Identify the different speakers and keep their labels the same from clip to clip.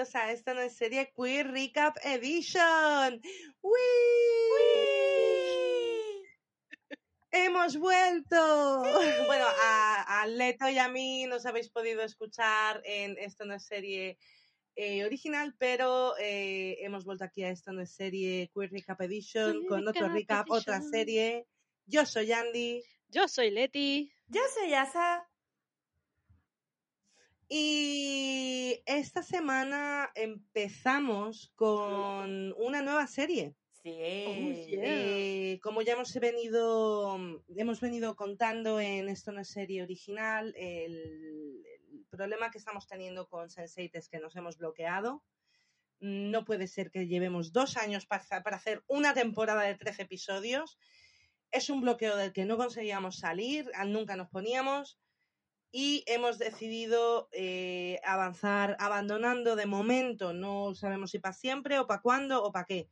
Speaker 1: bienvenidos a esta nueva serie Queer Recap Edition. ¡Wii! ¡Hemos vuelto! Bueno, a, a Leto y a mí nos habéis podido escuchar en esta nueva serie eh, original, pero eh, hemos vuelto aquí a esta nueva serie Queer Recap Edition
Speaker 2: Queer
Speaker 1: con otro
Speaker 2: Recap
Speaker 1: otra serie. Yo soy Andy.
Speaker 2: Yo soy Leti.
Speaker 3: Yo soy Asa.
Speaker 1: Y esta semana empezamos con una nueva serie.
Speaker 3: Sí.
Speaker 2: yeah.
Speaker 1: Eh, como ya hemos venido, hemos venido contando en esta una serie original, el, el problema que estamos teniendo con Sense8 es que nos hemos bloqueado. No puede ser que llevemos dos años para, para hacer una temporada de 13 episodios. Es un bloqueo del que no conseguíamos salir, nunca nos poníamos y hemos decidido eh, avanzar abandonando de momento, no sabemos si para siempre o para cuándo o para qué,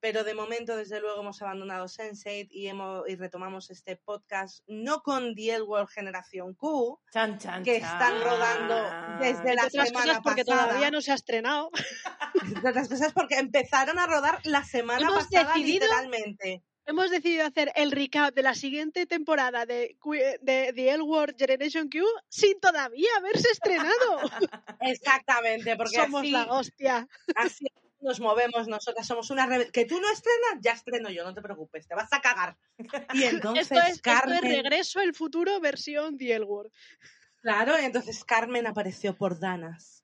Speaker 1: pero de momento desde luego hemos abandonado Sense8 y, hemos, y retomamos este podcast no con The L World Generación Q,
Speaker 3: Chan, chan,
Speaker 1: que
Speaker 3: chan.
Speaker 1: están rodando desde la semana
Speaker 2: cosas porque
Speaker 1: pasada.
Speaker 2: todavía no se ha estrenado.
Speaker 1: Entre otras cosas porque empezaron a rodar la semana
Speaker 2: Hemos
Speaker 1: pasada
Speaker 2: decidido-
Speaker 1: literalmente.
Speaker 2: Hemos decidido hacer el recap de la siguiente temporada de, de The L World Generation Q sin todavía haberse estrenado.
Speaker 1: Exactamente, porque
Speaker 2: Somos
Speaker 1: así,
Speaker 2: la hostia.
Speaker 1: así nos movemos nosotras, somos una rebe- que tú no estrenas, ya estreno yo, no te preocupes, te vas a cagar. Y entonces
Speaker 2: Esto es, esto es
Speaker 1: Carmen,
Speaker 2: Regreso al Futuro versión The L World.
Speaker 1: claro, entonces Carmen apareció por Danas.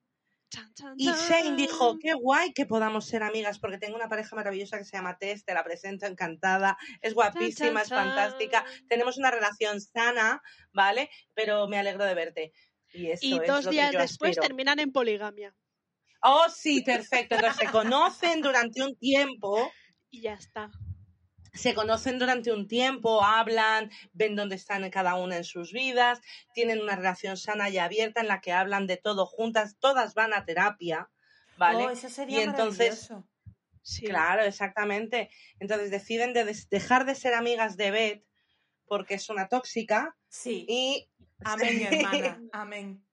Speaker 1: Y Shane dijo, qué guay que podamos ser amigas, porque tengo una pareja maravillosa que se llama Tess, te la presento encantada, es guapísima, es fantástica, tenemos una relación sana, ¿vale? Pero me alegro de verte. Y,
Speaker 2: Y
Speaker 1: es
Speaker 2: dos
Speaker 1: que
Speaker 2: días
Speaker 1: yo
Speaker 2: después
Speaker 1: aspiro.
Speaker 2: terminan en poligamia.
Speaker 1: Oh, sí, perfecto. Entonces se conocen durante un tiempo,
Speaker 2: Y ya está.
Speaker 1: Se conocen durante un tiempo, hablan, ven dónde están cada una en sus vidas, tienen una relación sana y abierta en la que hablan de todo juntas, todas van a terapia, ¿vale?
Speaker 3: Oh, eso sería
Speaker 1: Y entonces-
Speaker 3: maravilloso.
Speaker 2: Sí.
Speaker 1: Claro, exactamente. Entonces deciden de dejar de ser amigas de Beth porque es una tóxica
Speaker 3: Sí.
Speaker 1: y,
Speaker 3: Amén, hermana. Amén.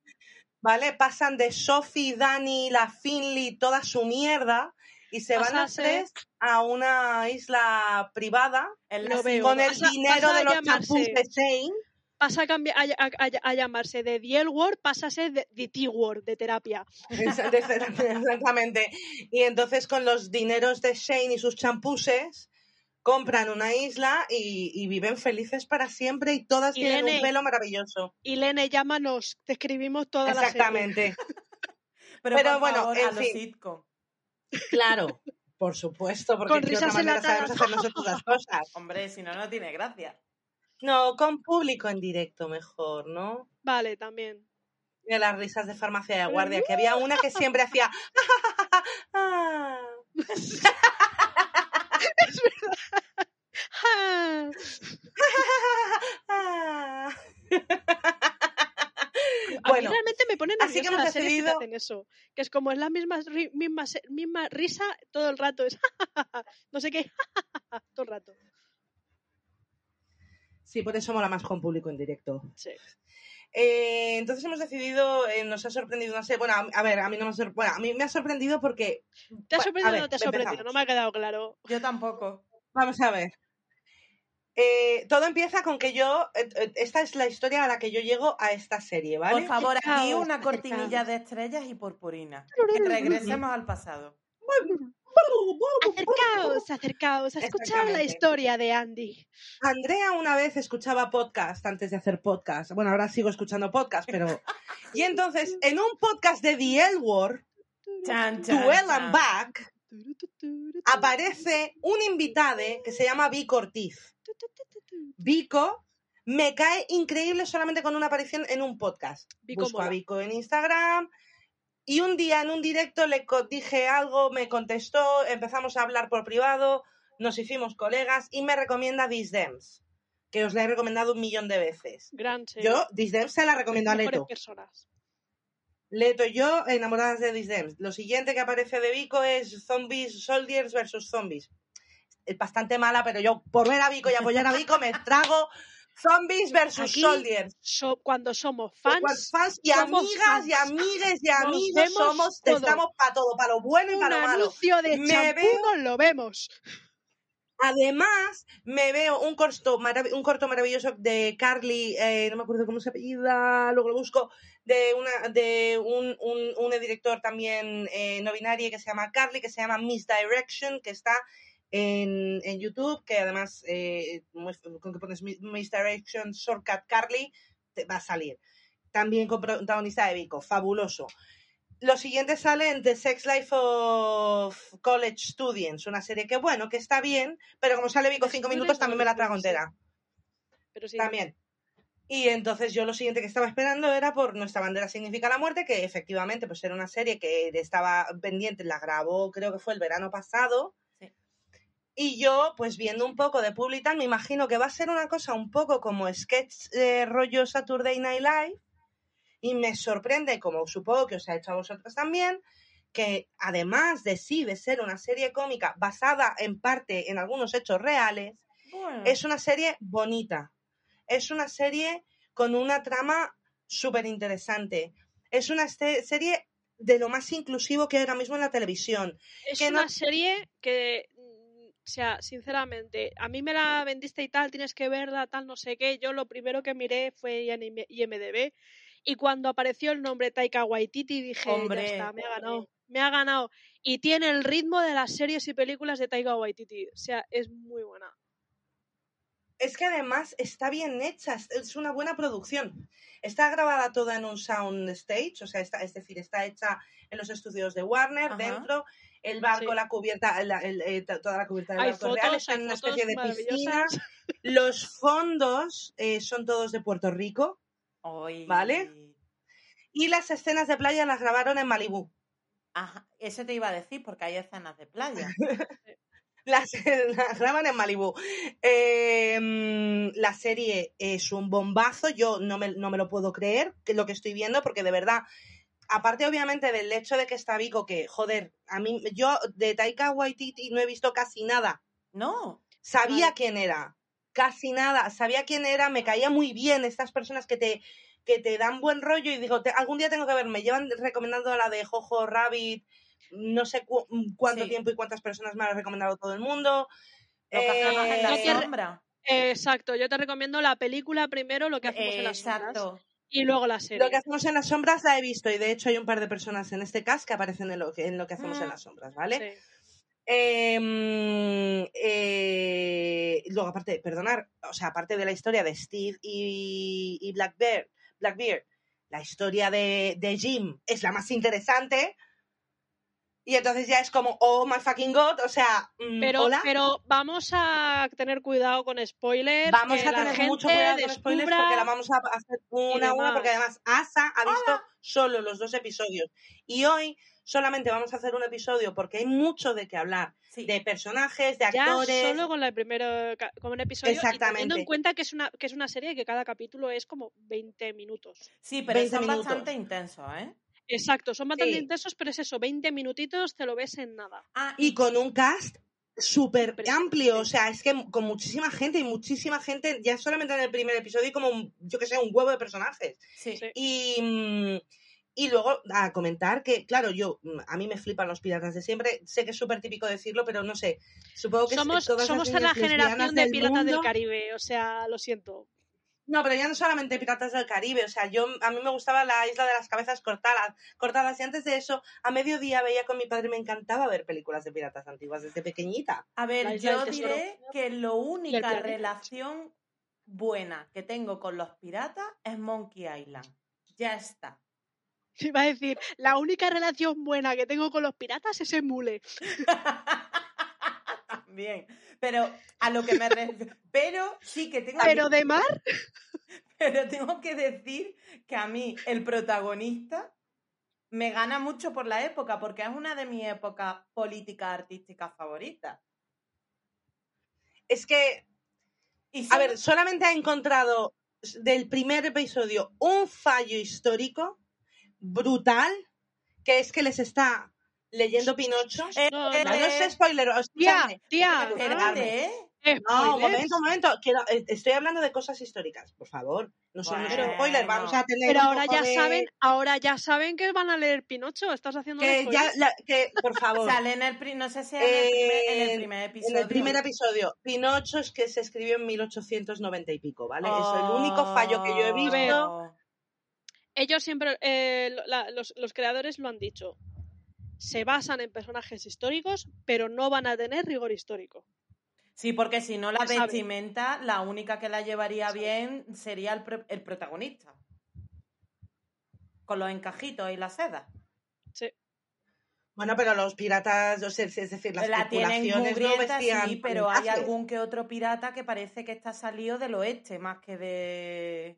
Speaker 1: ¿vale? Pasan de Sophie, Dani, la Finley, toda su mierda y se van las
Speaker 2: Pasase-
Speaker 1: tres a una isla privada
Speaker 3: En la
Speaker 1: con el
Speaker 2: Pasa-
Speaker 1: dinero
Speaker 2: pasa
Speaker 1: de
Speaker 2: a
Speaker 1: los champús de Shane.
Speaker 2: Pasa a, cambiar, a, a- a- a llamarse de The L Word, pasa a ser de, de T Word, de terapia.
Speaker 1: Exactamente. Y entonces con los dineros de Shane y sus champuses compran una isla y, y viven felices para siempre y todas tienen un pelo maravilloso.
Speaker 2: Y Lene, llámanos, te escribimos toda la serie.
Speaker 1: Exactamente.
Speaker 3: Pero,
Speaker 1: Pero
Speaker 3: por
Speaker 1: bueno,
Speaker 3: favor,
Speaker 1: en
Speaker 3: a los sitcom.
Speaker 1: Claro, por supuesto, porque
Speaker 2: Con
Speaker 1: de otra
Speaker 2: risas
Speaker 1: manera sabemos
Speaker 2: enlatadas.
Speaker 1: hacer nosotros las cosas.
Speaker 3: Hombre, si no, no tiene gracia.
Speaker 1: No, con público en directo mejor, ¿no?
Speaker 2: Vale, también.
Speaker 1: De las risas de farmacia de guardia, que había una que siempre hacía... "Ah".
Speaker 2: ¡Ja! A
Speaker 1: Bueno,
Speaker 2: mí realmente me pone
Speaker 1: así que
Speaker 2: nerviosa
Speaker 1: hemos
Speaker 2: las series que
Speaker 1: decidido-
Speaker 2: hacen eso. Que es como es la misma, misma, misma risa todo el rato. Es no sé qué, todo el rato.
Speaker 1: Sí, por eso mola más con público en directo.
Speaker 2: Sí.
Speaker 1: Eh, entonces hemos decidido, eh, nos ha sorprendido, no sé, bueno, a, a ver, a mí no me ha sor- bueno, a mí me ha sorprendido porque,
Speaker 2: ¿Te ha sorprendido o no te ha sorprendido?
Speaker 1: empezamos.
Speaker 2: No me ha quedado claro.
Speaker 3: Yo tampoco.
Speaker 1: vamos a ver, Eh, todo empieza con que yo, eh, eh, esta es la historia a la que yo llego a esta serie, ¿vale?
Speaker 3: Por favor, aquí una cortinilla de estrellas y purpurina. Que regresemos al pasado.
Speaker 2: Acercaos, acercaos a escuchar la historia de Andy.
Speaker 1: Andrea una vez escuchaba podcast antes de hacer podcast. Bueno, ahora sigo escuchando podcast, pero... Y entonces, en un podcast de The L Word,
Speaker 3: Chan, chan,
Speaker 1: and Back, aparece un invitade que se llama Vico Ortiz. Vico me cae increíble solamente con una aparición en un podcast.
Speaker 2: Vico
Speaker 1: Busco a. Vico en Instagram y un día en un directo le dije algo, me contestó, empezamos a hablar por privado, nos hicimos colegas y me recomienda Disdems, que os la he recomendado un millón de veces.
Speaker 2: Gran.
Speaker 1: Yo Disdems se la recomiendo a Leto.
Speaker 2: personas.
Speaker 1: Leto y yo enamoradas de Disdems. Lo siguiente que aparece de Vico es Zombies Soldiers versus Zombies. Es bastante mala, pero yo por ver a Vico y apoyar a Vico me trago Zombies versus
Speaker 2: Aquí,
Speaker 1: Soldiers.
Speaker 2: So- cuando somos
Speaker 1: Fans,
Speaker 2: fans,
Speaker 1: fans y
Speaker 2: somos
Speaker 1: amigas y amigues y amigos somos,
Speaker 2: todo.
Speaker 1: estamos para todo, para lo bueno y para lo malo.
Speaker 2: anuncio de
Speaker 1: Me
Speaker 2: champú
Speaker 1: veo-
Speaker 2: lo vemos.
Speaker 1: Además, me veo un corto, un corto maravilloso de Carly, eh, no me acuerdo cómo se apellida, luego lo busco, de una de un, un, director también eh, no binario que se llama Carly, que se llama Misdirection, que está en, en YouTube, que además eh, con que pones Mi- Misdirection Shortcut Carly, te va a salir. También con protagonista de Vico, fabuloso. Lo siguiente sale en The Sex Life of College Students, una serie que, bueno, que está bien, pero como sale Vico cinco minutos, también me la trago entera.
Speaker 2: Pero sí,
Speaker 1: También. Y entonces yo lo siguiente que estaba esperando era por Nuestra bandera significa la muerte, que efectivamente pues era una serie que estaba pendiente, la grabó creo que fue el verano pasado. Y yo, pues viendo un poco de Publitan, me imagino que va a ser una cosa un poco como sketch eh, rollo Saturday Night Live. Y me sorprende, como supongo que os ha hecho a vosotros también, que además de sí de ser una serie cómica basada en parte en algunos hechos reales,
Speaker 3: Bueno,
Speaker 1: es una serie bonita. Es una serie con una trama súper interesante. Es una serie de lo más inclusivo que hay ahora mismo en la televisión.
Speaker 2: Es
Speaker 1: que no-
Speaker 2: una serie que, o sea, sinceramente, a mí me la vendiste y tal, tienes que verla, tal, no sé qué. Yo lo primero que miré fue IM- IMDB y cuando apareció el nombre Taika Waititi dije,
Speaker 3: Hombre,
Speaker 2: ya está, me ha ganado, me ha ganado. Y tiene el ritmo de las series y películas de Taika Waititi. O sea, es muy buena.
Speaker 1: Es que además está bien hecha, es- es una buena producción. Está grabada toda en un sound stage, o sea, está, es decir, está hecha en los estudios de Warner,
Speaker 3: Ajá.
Speaker 1: dentro, el barco,
Speaker 2: Sí.
Speaker 1: la cubierta, la- el- eh, to- toda la cubierta del
Speaker 2: Hay
Speaker 1: barco es real,
Speaker 2: fotos,
Speaker 1: está en una
Speaker 2: fotos
Speaker 1: especie de piscina. Los fondos eh, son todos de Puerto Rico ¿vale? y las escenas de playa las grabaron en Malibú.
Speaker 3: Ajá, eso te iba a decir porque hay escenas de playa.
Speaker 1: Las, las graban en Malibú. la serie es un bombazo, yo no me, no me lo puedo creer, que lo que estoy viendo, porque de verdad, aparte obviamente del hecho de que está Vico, que joder, a mí, yo de Taika Waititi no he visto casi nada.
Speaker 3: No,
Speaker 1: Sabía
Speaker 2: Vale.
Speaker 1: quién era, casi nada, sabía quién era, me caía muy bien estas personas que te que te dan buen rollo y digo, te- algún día tengo que ver, me llevan recomendando la de Jojo Rabbit, no sé cu- cuánto
Speaker 3: Sí.
Speaker 1: tiempo y cuántas personas me ha recomendado todo el mundo.
Speaker 3: lo que hacemos en
Speaker 1: Eh,
Speaker 3: la sombra.
Speaker 2: Exacto, yo te recomiendo la película primero, lo que hacemos en las sombras,
Speaker 3: Exacto.
Speaker 2: Y luego la serie.
Speaker 1: Lo que hacemos en las sombras la he visto y de hecho hay un par de personas en este cast que aparecen en lo que, en lo que hacemos en
Speaker 3: Mm.
Speaker 1: las sombras, ¿vale?
Speaker 2: Sí.
Speaker 1: Em, eh, luego, aparte, perdonar, o sea, aparte de la historia de Steve y, y Blackbeard, Blackbeard, la historia de, de Jim es la más interesante. Y entonces ya es como, oh my fucking god, o sea, mm,
Speaker 2: Pero,
Speaker 1: hola.
Speaker 2: pero vamos a tener cuidado con spoilers.
Speaker 1: Vamos
Speaker 2: que
Speaker 1: a tener
Speaker 2: gente
Speaker 1: mucho cuidado con spoilers porque la vamos a hacer una a una, porque
Speaker 2: demás.
Speaker 1: además Asa ha visto solo los dos episodios. Y hoy solamente vamos a hacer un episodio porque hay mucho de qué hablar.
Speaker 3: Sí.
Speaker 1: De personajes, de
Speaker 2: Ya
Speaker 1: actores.
Speaker 2: solo con el primero con un episodio y teniendo
Speaker 1: Exactamente.
Speaker 2: en cuenta que es una que es una serie que cada capítulo es como 20 minutos.
Speaker 3: Sí, pero
Speaker 1: 20
Speaker 3: son
Speaker 1: minutos.
Speaker 3: bastante intensos, ¿eh?
Speaker 2: Exacto, son bastante
Speaker 1: Sí.
Speaker 2: intensos, pero es eso, 20 minutitos te lo ves en nada.
Speaker 3: Ah,
Speaker 1: y con un cast súper amplio, o sea, es que con muchísima gente y muchísima gente, ya solamente en el primer episodio hay como, un- yo que sé, un huevo de personajes.
Speaker 3: sí.
Speaker 2: Sí.
Speaker 1: Y, mm, y luego a comentar que, claro, yo, mm, a mí me flipan los piratas de siempre, sé que es súper típico decirlo, pero no sé, supongo que es-
Speaker 2: Somos,
Speaker 1: todas
Speaker 2: somos
Speaker 1: las
Speaker 2: la generación de Piratas del Caribe, o sea, lo siento.
Speaker 1: No, pero ya no solamente Piratas del Caribe, o sea, yo a mí me gustaba la isla de las cabezas cortadas, cortadas y antes de eso, a mediodía veía con mi padre, me encantaba ver películas de piratas antiguas desde pequeñita.
Speaker 3: A
Speaker 2: La
Speaker 3: ver, yo diré que lo única relación buena que tengo con los piratas es Monkey Island. Ya está.
Speaker 2: Iba a decir, la única relación buena que tengo con los piratas es el mule.
Speaker 3: Bien, pero a lo que me refiero. Pero sí que tengo.
Speaker 2: Pero de mar.
Speaker 3: Pero tengo que decir que a mí el protagonista me gana mucho por la época, porque es una de mis épocas políticas artísticas favoritas.
Speaker 1: Es que,
Speaker 3: Y
Speaker 1: a ver, solamente ha encontrado del primer episodio un fallo histórico brutal, que es que les está leyendo Pinocho.
Speaker 3: Eh,
Speaker 2: No,
Speaker 3: eh,
Speaker 1: No, no
Speaker 3: eh,
Speaker 1: es spoiler,
Speaker 2: Tía,
Speaker 1: escúchame.
Speaker 2: tía,
Speaker 3: espérate, ¿eh?
Speaker 1: No, un
Speaker 2: spoilers.
Speaker 1: momento, un momento. Quiero, eh, estoy hablando de cosas históricas, por favor. No son
Speaker 3: Bueno.
Speaker 1: spoilers, vamos a tener
Speaker 2: Pero ahora ya
Speaker 1: de-
Speaker 2: saben, ahora ya saben que van a leer Pinocho. Estás haciendo un
Speaker 1: que ya, la- que, por favor.
Speaker 3: Sale en el no sé si es en el primer, en el
Speaker 1: Eh,
Speaker 3: primer
Speaker 1: En
Speaker 3: episodio.
Speaker 1: el primer episodio, Pinocho es que se escribió en 1890 y pico, ¿vale? Es el único fallo que yo he
Speaker 3: Oh.
Speaker 1: visto.
Speaker 2: Ellos siempre, eh, la- los, los creadores lo han dicho. Se basan en personajes históricos, pero no van a tener rigor histórico.
Speaker 3: Sí, porque si no la
Speaker 2: sabe.
Speaker 3: vestimenta, la única que la llevaría
Speaker 2: sabe.
Speaker 3: bien sería el, el protagonista. Con los encajitos y la seda.
Speaker 2: Sí.
Speaker 1: Bueno, pero los piratas, o sea, es decir, las
Speaker 3: la tienen
Speaker 1: no
Speaker 3: mugrienta,
Speaker 1: vestían
Speaker 3: sí, pero hay algún que otro pirata que parece que está salido del oeste, más que de?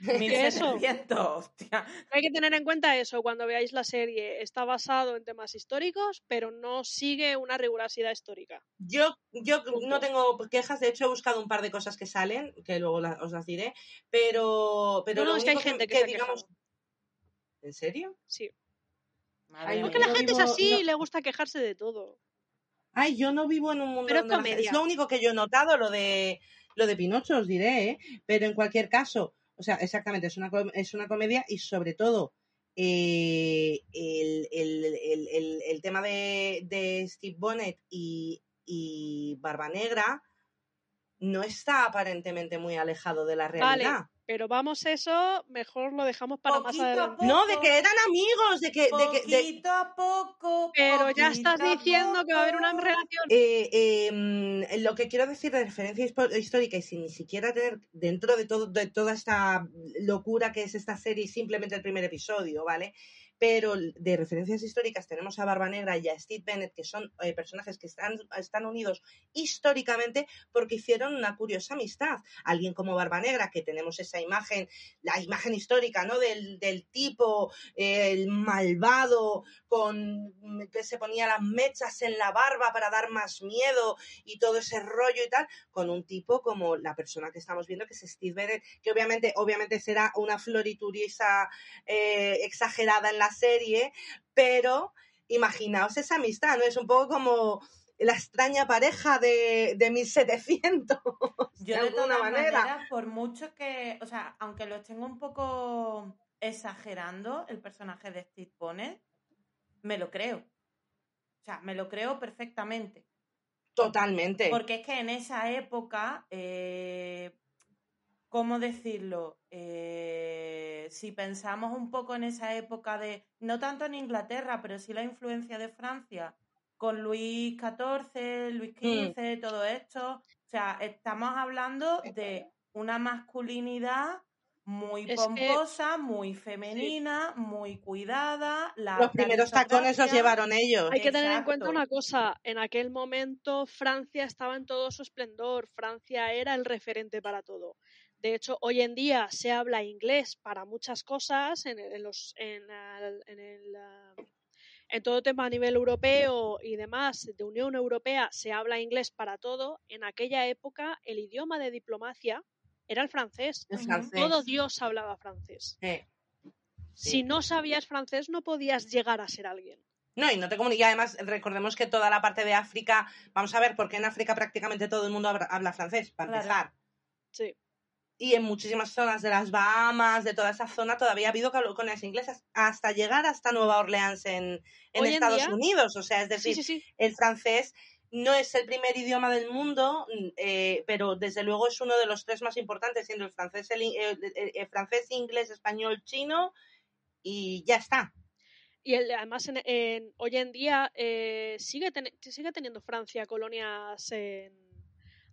Speaker 3: 1700, hostia.
Speaker 2: Hay que tener en cuenta eso cuando veáis la serie. Está basado en temas históricos, pero no sigue una rigurosidad histórica.
Speaker 1: Yo, yo no tengo quejas, de hecho he buscado un par de cosas que salen, que luego la- os las diré, pero, pero
Speaker 2: No, no,
Speaker 1: lo
Speaker 2: es que hay gente que
Speaker 1: que
Speaker 2: se ha
Speaker 1: digamos... ¿En serio?
Speaker 2: Sí.
Speaker 3: Madre
Speaker 1: Ay,
Speaker 2: Porque
Speaker 3: mía.
Speaker 2: la gente es así
Speaker 1: no-
Speaker 2: y le gusta quejarse de todo.
Speaker 1: Ay, yo no vivo en un mundo
Speaker 2: Pero es
Speaker 1: la-
Speaker 2: comedia.
Speaker 1: es lo único que yo he notado, lo de lo de Pinocho, os diré, ¿eh? Pero en cualquier caso, o sea, exactamente, es una, es una comedia y sobre todo eh, el, el- el- el- el tema de, de Steve Bonnet y, y Barba Negra no está aparentemente muy alejado de la
Speaker 2: Vale,
Speaker 1: realidad.
Speaker 2: Pero vamos, eso mejor lo dejamos para más
Speaker 3: Poquito a
Speaker 2: adelante.
Speaker 3: poco.
Speaker 1: No, de que eran amigos, de que... De que de-
Speaker 3: Poquito a poco.
Speaker 2: Pero ya
Speaker 3: poquito
Speaker 2: estás diciendo que va a haber una relación.
Speaker 1: Eh, eh, mm, lo que quiero decir de referencia histórica y sin ni siquiera tener dentro de todo de toda esta locura que es esta serie simplemente el primer episodio, ¿vale? Pero de referencias históricas tenemos a Barba Negra y a Steve Bennett, que son eh, personajes que están, están unidos históricamente porque hicieron una curiosa amistad. Alguien como Barba Negra, que tenemos esa imagen, la imagen histórica, ¿no? Del, del tipo, eh, el malvado, con que se ponía las mechas en la barba para dar más miedo y todo ese rollo y tal, con un tipo como la persona que estamos viendo, que es Steve Bennett, que obviamente, obviamente será una floriturisa eh, exagerada en la serie, pero imaginaos esa amistad, ¿no? Es un poco como la extraña pareja de, de 1700,
Speaker 3: Yo
Speaker 1: de
Speaker 3: de
Speaker 1: alguna manera.
Speaker 3: por mucho que, o sea, aunque lo estén un poco exagerando el personaje de Steve Bonnet, me lo creo. O sea, me lo creo perfectamente.
Speaker 1: Totalmente.
Speaker 3: Porque es que en esa época, eh, ¿cómo decirlo? Eh, si pensamos un poco en esa época de, no tanto en Inglaterra, pero sí la influencia de Francia, con Luis XIV, Luis
Speaker 1: Mm.
Speaker 3: XV, todo esto, o sea, estamos hablando de una masculinidad muy
Speaker 2: Es que-
Speaker 3: pomposa, muy femenina, muy cuidada. La
Speaker 1: Los primeros tacones los llevaron ellos.
Speaker 2: Hay que tener en cuenta una cosa, en aquel momento Francia estaba en todo su esplendor, Francia era el referente para todo. De hecho, hoy en día se habla inglés para muchas cosas, en, en los, en, el- en el, ah, en todo tema a nivel europeo y demás, de Unión Europea se habla inglés para todo. En aquella época el idioma de diplomacia era el francés.
Speaker 1: El
Speaker 3: Ujú.
Speaker 1: francés.
Speaker 2: Todo Dios hablaba francés.
Speaker 1: Sí.
Speaker 2: Si no sabías francés no podías llegar a ser alguien.
Speaker 1: No, y no te comuni- y además recordemos que toda la parte de África, vamos a ver, porque en África prácticamente todo el mundo habla, habla francés, para
Speaker 3: Claro.
Speaker 1: empezar.
Speaker 2: Sí.
Speaker 1: Y en muchísimas zonas de las Bahamas, de toda esa zona, todavía ha habido colonias inglesas, hasta llegar hasta Nueva Orleans en, en Estados
Speaker 2: día-
Speaker 1: Unidos. O sea, es decir,
Speaker 2: Sí, sí, sí.
Speaker 1: el francés no es el primer idioma del mundo, mm, eh, pero desde luego es uno de los tres más importantes, siendo el francés, el, in- el- el- el francés, inglés, español, chino, y ya está.
Speaker 2: Y el- además, en, en- hoy en día eh, sigue, ten- sigue teniendo Francia colonias en,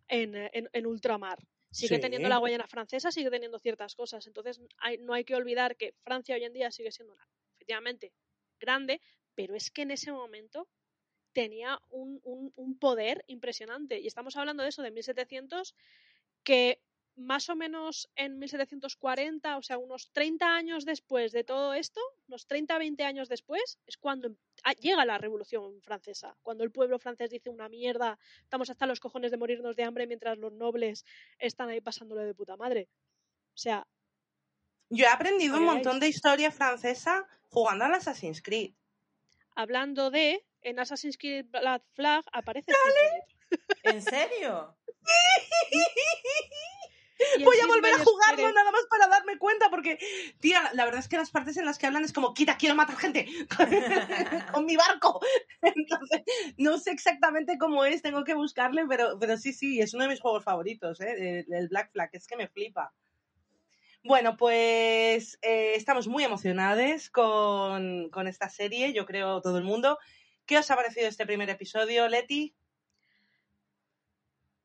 Speaker 2: en, en- en ultramar. Sigue
Speaker 1: Sí.
Speaker 2: teniendo la Guayana francesa, sigue teniendo ciertas cosas. Entonces, hay- no hay que olvidar que Francia hoy en día sigue siendo una efectivamente, grande, pero es que en ese momento tenía un, un, un poder impresionante. Y estamos hablando de eso, de 1700, que más o menos en 1740, o sea, unos 30 años después de todo esto, unos 30, 20 años después, es cuando em, ah, llega la Revolución Francesa, cuando el pueblo francés dice una mierda, estamos hasta los cojones de morirnos de hambre mientras los nobles están ahí pasándole de puta madre. O sea...
Speaker 1: Yo he aprendido un montón de historia francesa jugando al Assassin's Creed.
Speaker 2: Hablando de, en Assassin's Creed Black Flag aparece...
Speaker 3: ¿En serio?
Speaker 1: Voy a volver a jugarlo nada más para darme cuenta, porque, tía, la verdad es que las partes en las que hablan es como, quita, quiero matar gente con mi barco. Entonces, no sé exactamente cómo es, tengo que buscarle, pero, pero sí, sí, es uno de mis juegos favoritos, ¿eh? el Black Flag, es que me flipa. Bueno, pues eh, estamos muy emocionados con, con esta serie, yo creo todo el mundo. ¿Qué os ha parecido este primer episodio, Leti?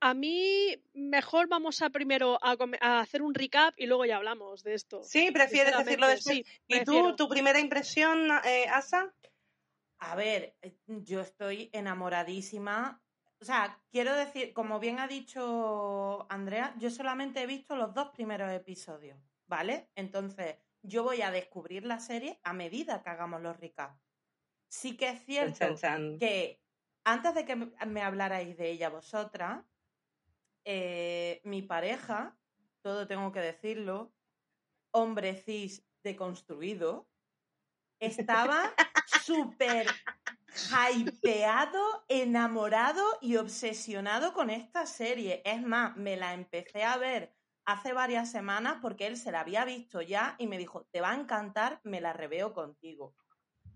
Speaker 2: A mí mejor vamos a primero a, hacer un recap y luego ya hablamos de esto.
Speaker 1: Sí, prefieres decirlo después. Sí, ¿Y tú, tu primera impresión, eh, Asa?
Speaker 3: A ver, eh, yo estoy enamoradísima. O sea, quiero decir, como bien ha dicho Andrea, yo solamente he visto los dos primeros episodios, ¿vale? Entonces, yo voy a descubrir la serie a medida que hagamos los recaps. Sí que es cierto que antes de que me hablarais de ella vosotras, eh, mi pareja, todo tengo que decirlo, hombre cis deconstruido, estaba súper hypeado, enamorado y obsesionado con esta serie. Es más, me la empecé a ver hace varias semanas porque él se la había visto ya y me dijo, te va a encantar, me la reveo contigo.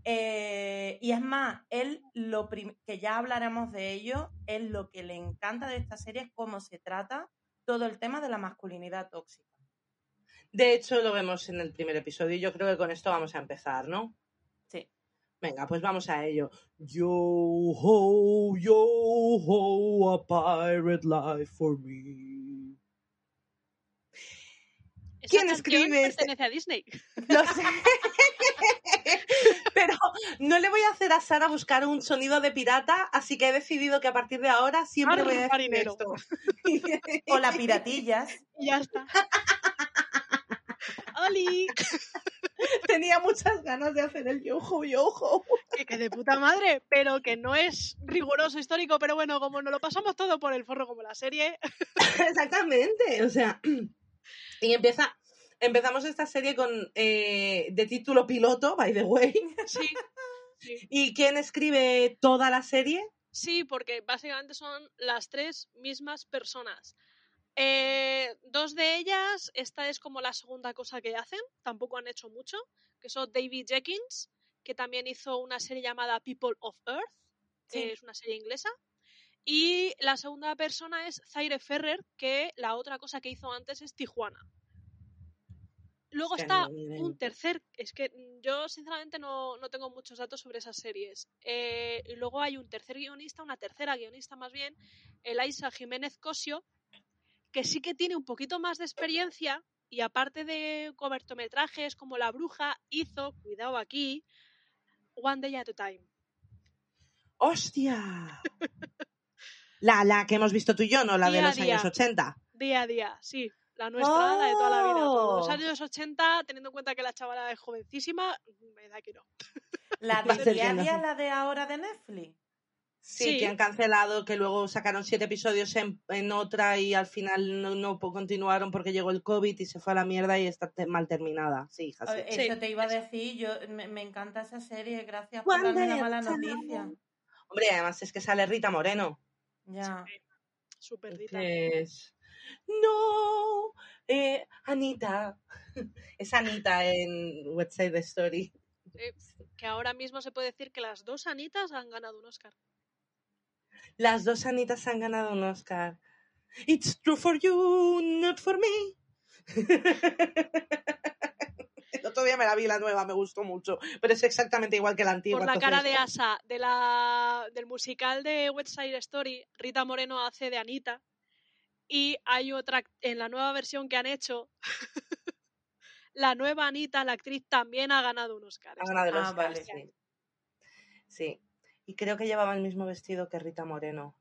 Speaker 3: Eh, y es más, él lo que ya hablaremos de ello, él lo que le encanta de esta serie es cómo se trata todo el tema de la masculinidad tóxica.
Speaker 1: De hecho, lo vemos en el primer episodio y yo creo que con esto vamos a empezar, ¿no?
Speaker 3: Sí.
Speaker 1: Venga, pues vamos a ello. Yo ho, yo ho, a pirate life for me.
Speaker 2: ¿Quién escribe? Este? Pertenece a Disney.
Speaker 1: Lo sé. Pero no le voy a hacer a Sara buscar un sonido de pirata, así que he decidido que a partir de ahora siempre voy a decir esto.
Speaker 3: o la piratillas.
Speaker 2: ya está. ¡Oli!
Speaker 1: Tenía muchas ganas de hacer el yojo yojo.
Speaker 2: Que, de puta madre, pero que no es riguroso histórico, pero bueno, como nos lo pasamos todo por el forro como la serie.
Speaker 1: Exactamente, o sea, y empieza empezamos esta serie con eh, de título piloto, by the way.
Speaker 2: Sí,
Speaker 1: ¿Y quién escribe toda la serie?
Speaker 2: Sí, porque básicamente son las tres mismas personas. Eh, dos de ellas, esta es como la segunda cosa que hacen, tampoco han hecho mucho, que son David Jenkins, que también hizo una serie llamada People of Earth, que es una serie inglesa. Y la segunda persona es Zaire Ferrer, que la otra cosa que hizo antes es Tijuana. Luego está un tercer, es que yo sinceramente no, tengo muchos datos sobre esas series. Eh, y luego hay un tercer guionista, una tercera guionista más bien, Elisa Jiménez Cosio, que sí que tiene un poquito más de experiencia y aparte de cortometrajes como La Bruja, hizo, cuidado aquí, One Day at a Time.
Speaker 1: ¡Hostia! la, la que hemos visto tú y yo, no la de los años 80.
Speaker 2: Día a día, sí. La nuestra, la de toda la vida. los ¡Oh! años 80, teniendo en cuenta que la chavala es jovencísima, me da que no.
Speaker 3: ¿La de diaria, la de ahora de Netflix?
Speaker 1: Sí, que han cancelado, que luego sacaron siete episodios en, otra y al final no, continuaron porque llegó el COVID y se fue a la mierda y está mal terminada. Sí, hija, sí.
Speaker 3: Eso te iba a decir, yo me, encanta esa serie, gracias por darme la mala noticia.
Speaker 1: Hombre, además es que sale Rita Moreno.
Speaker 3: Ya.
Speaker 2: Súper Rita.
Speaker 1: No, eh, Anita. Es Anita en West Side Story.
Speaker 2: que ahora mismo se puede decir que las dos Anitas han ganado un Oscar.
Speaker 1: Las dos Anitas han ganado un Oscar. It's true for you, not for me. El otro día me la vi la nueva, me gustó mucho, pero es exactamente igual que la antigua.
Speaker 2: Por la cara de Asa, de la, del musical de West Side Story, Rita Moreno hace de Anita y hay otra, en la nueva versión que han hecho, la nueva Anita, la actriz, también ha ganado un Oscar.
Speaker 1: Ha ganado el
Speaker 3: Ah,
Speaker 1: Oscar,
Speaker 3: vale.
Speaker 1: sí. Sí. Y creo que llevaba el mismo vestido que Rita Moreno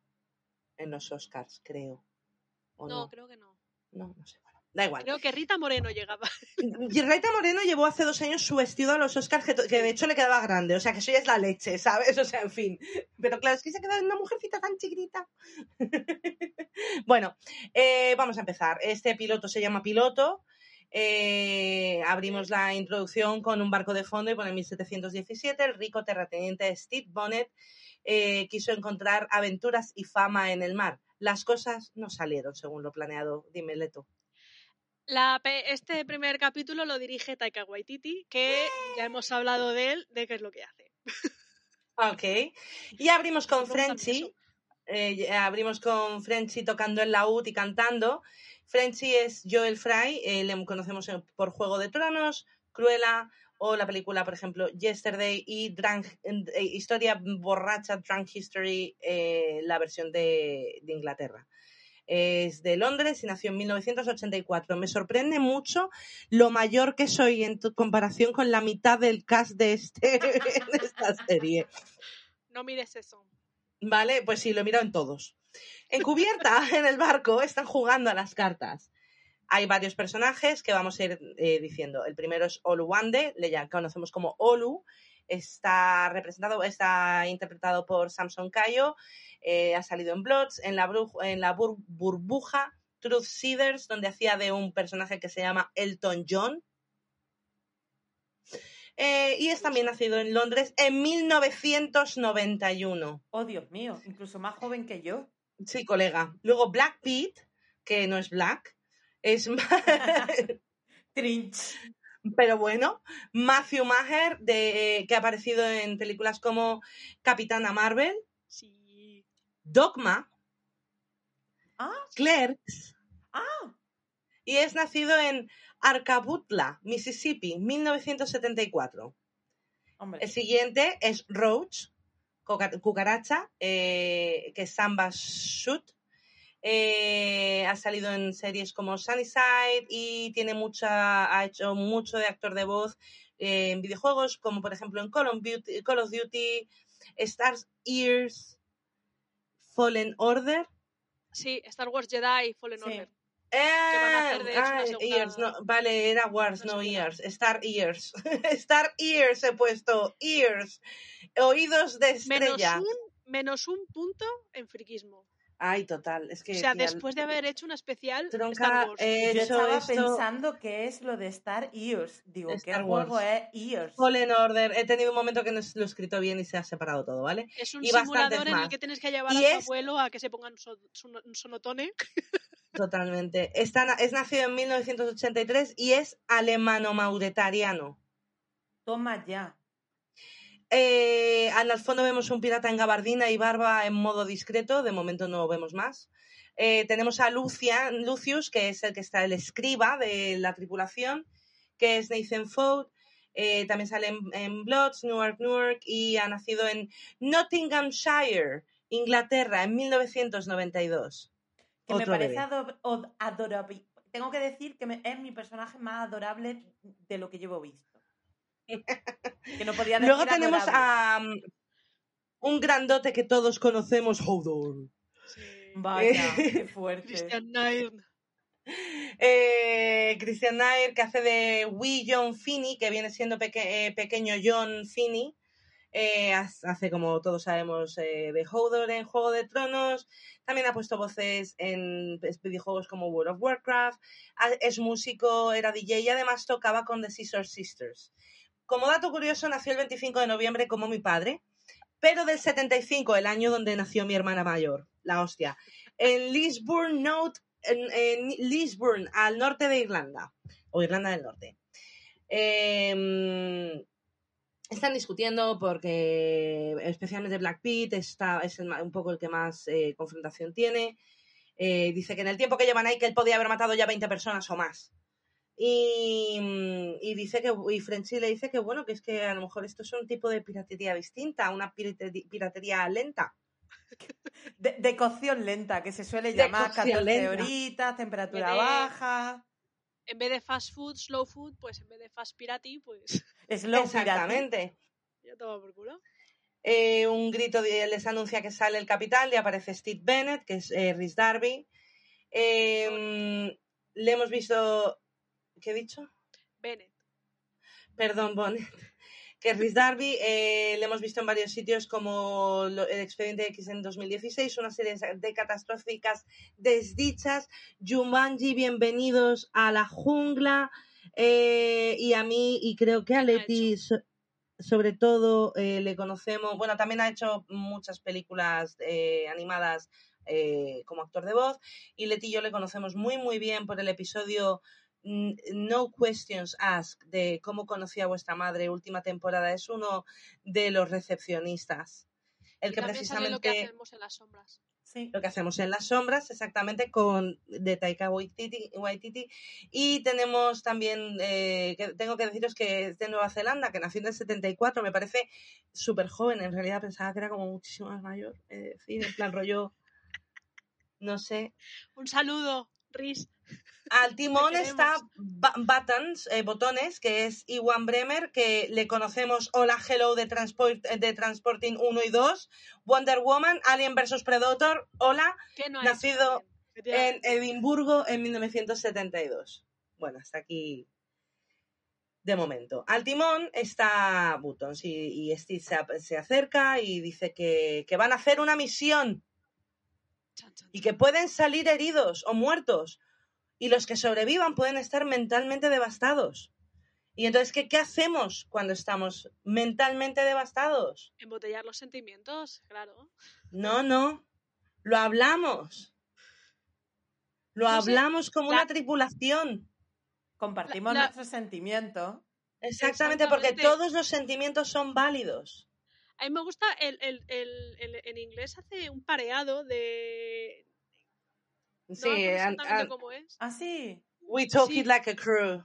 Speaker 1: en los Oscars, creo. ¿O
Speaker 2: No,
Speaker 1: no?
Speaker 2: creo que no.
Speaker 1: No, no sé. Da igual.
Speaker 2: Creo que Rita Moreno llegaba.
Speaker 1: Y Rita Moreno llevó hace dos años su vestido a los Oscars, que, de hecho le quedaba grande. O sea, que eso ya es la leche, ¿sabes? O sea, en fin. Pero claro, es que se ha quedado una mujercita tan chiquitita. bueno, eh, vamos a empezar. Este piloto se llama Piloto. Eh, abrimos la introducción con un barco de fondo y pone 1717. El rico terrateniente Steve Bonnet eh, quiso encontrar aventuras y fama en el mar. Las cosas no salieron según lo planeado. Dime, Leto.
Speaker 2: La este primer capítulo lo dirige Taika Waititi, que ya hemos hablado de él, de qué es lo que hace.
Speaker 1: Ok. Y abrimos con Frenchy. eh, abrimos con Frenchy tocando el laúd y cantando. Frenchy es Joel Fry, eh, le conocemos por Juego de Tronos, Cruella o la película, por ejemplo, Yesterday y Drunk, eh, Historia Borracha, Drunk History, eh, la versión de, de Inglaterra. Es de Londres y nació en 1984. Me sorprende mucho lo mayor que soy en comparación con la mitad del cast de, este, de esta serie.
Speaker 2: No mires eso.
Speaker 1: Vale, pues sí, lo he mirado en todos. En cubierta, en el barco, están jugando a las cartas. Hay varios personajes que vamos a ir eh, diciendo. El primero es Oluwande, le ya conocemos como Olu. Está representado, está interpretado por Samson Cayo. eh, ha salido en Bloods, en la, Bru- en la Bur- burbuja Truth Seeders, donde hacía de un personaje que se llama Elton John. Eh, y es también nacido en Londres en 1991.
Speaker 3: Oh, Dios mío, incluso más joven que yo.
Speaker 1: Sí, colega. Luego Black Pete, que no es Black, es
Speaker 3: Trinch.
Speaker 1: Pero bueno, Matthew Maher, de, que ha aparecido en películas como Capitana Marvel,
Speaker 2: Sí.
Speaker 1: Dogma,
Speaker 3: Ah,
Speaker 1: Clerks,
Speaker 3: ah,
Speaker 1: y es nacido en Arcabutla, Mississippi, 1974.
Speaker 3: hombre.
Speaker 1: El siguiente es Roach, cucaracha, eh, que es Samba Shoot. Eh, ha salido en series como Sunnyside y tiene mucha, ha hecho mucho de actor de voz eh, en videojuegos, como por ejemplo en Call of, Duty, Call of Duty, Stars Ears, Fallen Order.
Speaker 2: Sí, Star Wars Jedi Fallen
Speaker 3: Sí.
Speaker 2: Order.
Speaker 1: Eh,
Speaker 2: van a hacer, de hecho, una
Speaker 1: ah,
Speaker 2: segunda-
Speaker 1: Ears, no, vale, era Wars, no. Ears. Star Ears. Star Ears he puesto. Ears. Oídos de
Speaker 2: Menos
Speaker 1: estrella.
Speaker 2: un, menos un punto en friquismo.
Speaker 1: Ay, total. Es que.
Speaker 2: o sea,
Speaker 1: tía,
Speaker 2: después de haber hecho un especial
Speaker 1: Tronca,
Speaker 2: Star Wars.
Speaker 1: eh,
Speaker 3: Yo estaba
Speaker 1: esto-
Speaker 3: pensando qué es lo de Star Ears. Digo,
Speaker 1: Star
Speaker 3: ¿qué juego
Speaker 1: Wars.
Speaker 3: es Ears?
Speaker 1: Fallen Order. He tenido un momento que no lo he escrito bien y se ha separado todo, ¿vale?
Speaker 2: es un
Speaker 1: y
Speaker 2: simulador en el que tienes que llevar
Speaker 1: Y
Speaker 2: a tu
Speaker 1: es-
Speaker 2: abuelo a que se ponga un, so- son- un sonotone.
Speaker 1: Totalmente. Está, es nacido en 1983 y es alemano-mauretariano.
Speaker 3: Toma ya.
Speaker 1: Eh, al fondo vemos un pirata en gabardina y barba en modo discreto. De momento no vemos más. Eh, tenemos a Lucius, que es el que está el escriba de la tripulación, que es Nathan Foad. Eh, también sale en, en Bloods, Newark, Newark y ha nacido en Nottinghamshire, Inglaterra, en 1992.
Speaker 3: Que me parece adorable. Tengo que decir que me- es mi personaje más adorable de lo que llevo visto. Que no podía decir
Speaker 1: Luego tenemos
Speaker 3: adorable.
Speaker 1: a um, un grandote que todos conocemos, Hodor.
Speaker 2: Sí.
Speaker 3: Vaya, qué fuerte.
Speaker 2: Christian Nairn.
Speaker 1: Eh, Christian Nair, que hace de Wee John Finney, que viene siendo peque- eh, pequeño John Finney. Eh, hace, como todos sabemos, eh, de Hodor en Juego de Tronos. También ha puesto voces en videojuegos como World of Warcraft. Es músico, era DJ y además tocaba con The Scissor Sisters. Como dato curioso, nació el 25 de noviembre como mi padre, pero del 75, el año donde nació mi hermana mayor, la hostia. En Lisburn, Note, en, Lisburn, al norte de Irlanda, o Irlanda del Norte. Eh, están discutiendo porque, especialmente Black Pete, está, es el un poco el que más eh, confrontación tiene. Eh, dice que en el tiempo que llevan ahí, que él podía haber matado ya 20 personas o más. Y, mm, y dice que, y Frenchy le dice que bueno, que es que a lo mejor esto es un tipo de piratería distinta, una pirate- piratería lenta.
Speaker 3: De, de cocción lenta, que se suele
Speaker 1: De
Speaker 3: llamar
Speaker 1: cocción
Speaker 3: 14
Speaker 1: lenta.
Speaker 3: horitas, temperatura baja.
Speaker 2: En vez de fast food, slow food, pues en vez de fast pirati, pues
Speaker 3: Slow pirati.
Speaker 1: Exactamente.
Speaker 2: ya toma por culo.
Speaker 1: Eh, un grito de- les anuncia que sale el capital y aparece Steve Bennett, que es eh, Rhys Darby. Eh, le hemos visto. ¿Qué he dicho?
Speaker 2: Bennett.
Speaker 1: Perdón, Bonnet. Que Rhys Darby, eh, le hemos visto en varios sitios como el Expediente X en 2016, una serie de catastróficas desdichas. Jumanji, bienvenidos a la jungla. eh, y a mí, y creo que a
Speaker 2: ¿Qué no ha
Speaker 1: Leti, so- sobre todo, eh, le conocemos. Bueno, también ha hecho muchas películas eh, animadas eh, como actor de voz. Y Leti y yo le conocemos muy, muy bien por el episodio No Questions Asked de cómo conocí a vuestra madre, última temporada. Es uno de los recepcionistas. El
Speaker 2: Y
Speaker 1: que
Speaker 2: sale lo
Speaker 1: precisamente
Speaker 2: que hacemos en las sombras.
Speaker 3: Sí.
Speaker 1: lo que hacemos en las sombras, exactamente con de Taika Waititi, Waititi. y tenemos también eh, que tengo que deciros que es de Nueva Zelanda, que nació en el 74, me parece súper joven, en realidad pensaba que era como muchísimo más mayor, decir, en plan rollo, no sé.
Speaker 2: Un saludo, Riz.
Speaker 1: Al timón está Buttons, eh, Botones, que es Iwan Bremer, que le conocemos Hola Hello de, Transport, de Transporting 1 y 2, Wonder Woman, Alien vs Predator, Hola,
Speaker 2: ¿Qué no ha
Speaker 1: Nacido en Edimburgo en 1972. Bueno, hasta aquí de momento. Al timón está Buttons y, y Steve se, acerca y dice que, que van a hacer una misión y que pueden salir heridos o muertos y los que sobrevivan pueden estar mentalmente devastados. Y entonces, ¿qué, qué hacemos cuando estamos mentalmente devastados?
Speaker 2: Embotellar los sentimientos, claro.
Speaker 1: No, no. Lo hablamos. Lo
Speaker 2: No sé,
Speaker 1: hablamos como
Speaker 2: la-
Speaker 1: una tripulación.
Speaker 3: Compartimos
Speaker 2: La- la-
Speaker 3: nuestros sentimientos.
Speaker 1: Exactamente, porque todos los sentimientos son válidos.
Speaker 2: A mí me gusta el, el, el, el- en inglés hace un pareado de. No
Speaker 1: Sí, and-
Speaker 2: exactamente
Speaker 1: and
Speaker 2: cómo es.
Speaker 3: Ah, sí.
Speaker 1: we talk
Speaker 2: sí.
Speaker 1: it like a crew.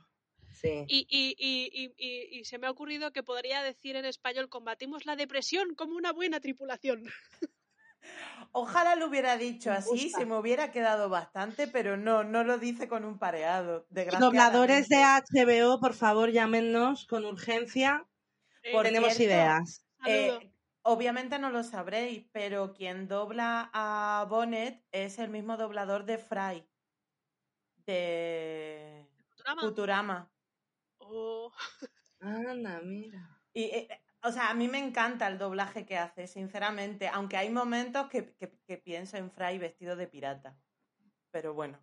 Speaker 1: Sí.
Speaker 2: Y, y, y, y, y- y se me ha ocurrido que podría decir en español: combatimos la depresión como una buena tripulación.
Speaker 3: Ojalá lo hubiera dicho así, se me hubiera quedado bastante, pero no, no lo dice con un pareado.
Speaker 1: Dobladores de. HBO, por favor, llámenos con urgencia.
Speaker 2: Eh,
Speaker 1: Tenemos
Speaker 3: cierto,
Speaker 1: ideas.
Speaker 3: Eh, obviamente no lo sabréis, pero quien dobla a Bonnet es el mismo doblador de Fry, de
Speaker 2: Futurama.
Speaker 3: Futurama.
Speaker 2: Oh,
Speaker 1: Anda, mira.
Speaker 3: Y, eh, o sea, a mí me encanta el doblaje que hace, sinceramente, aunque hay momentos que, que- que pienso en Fry vestido de pirata. Pero bueno.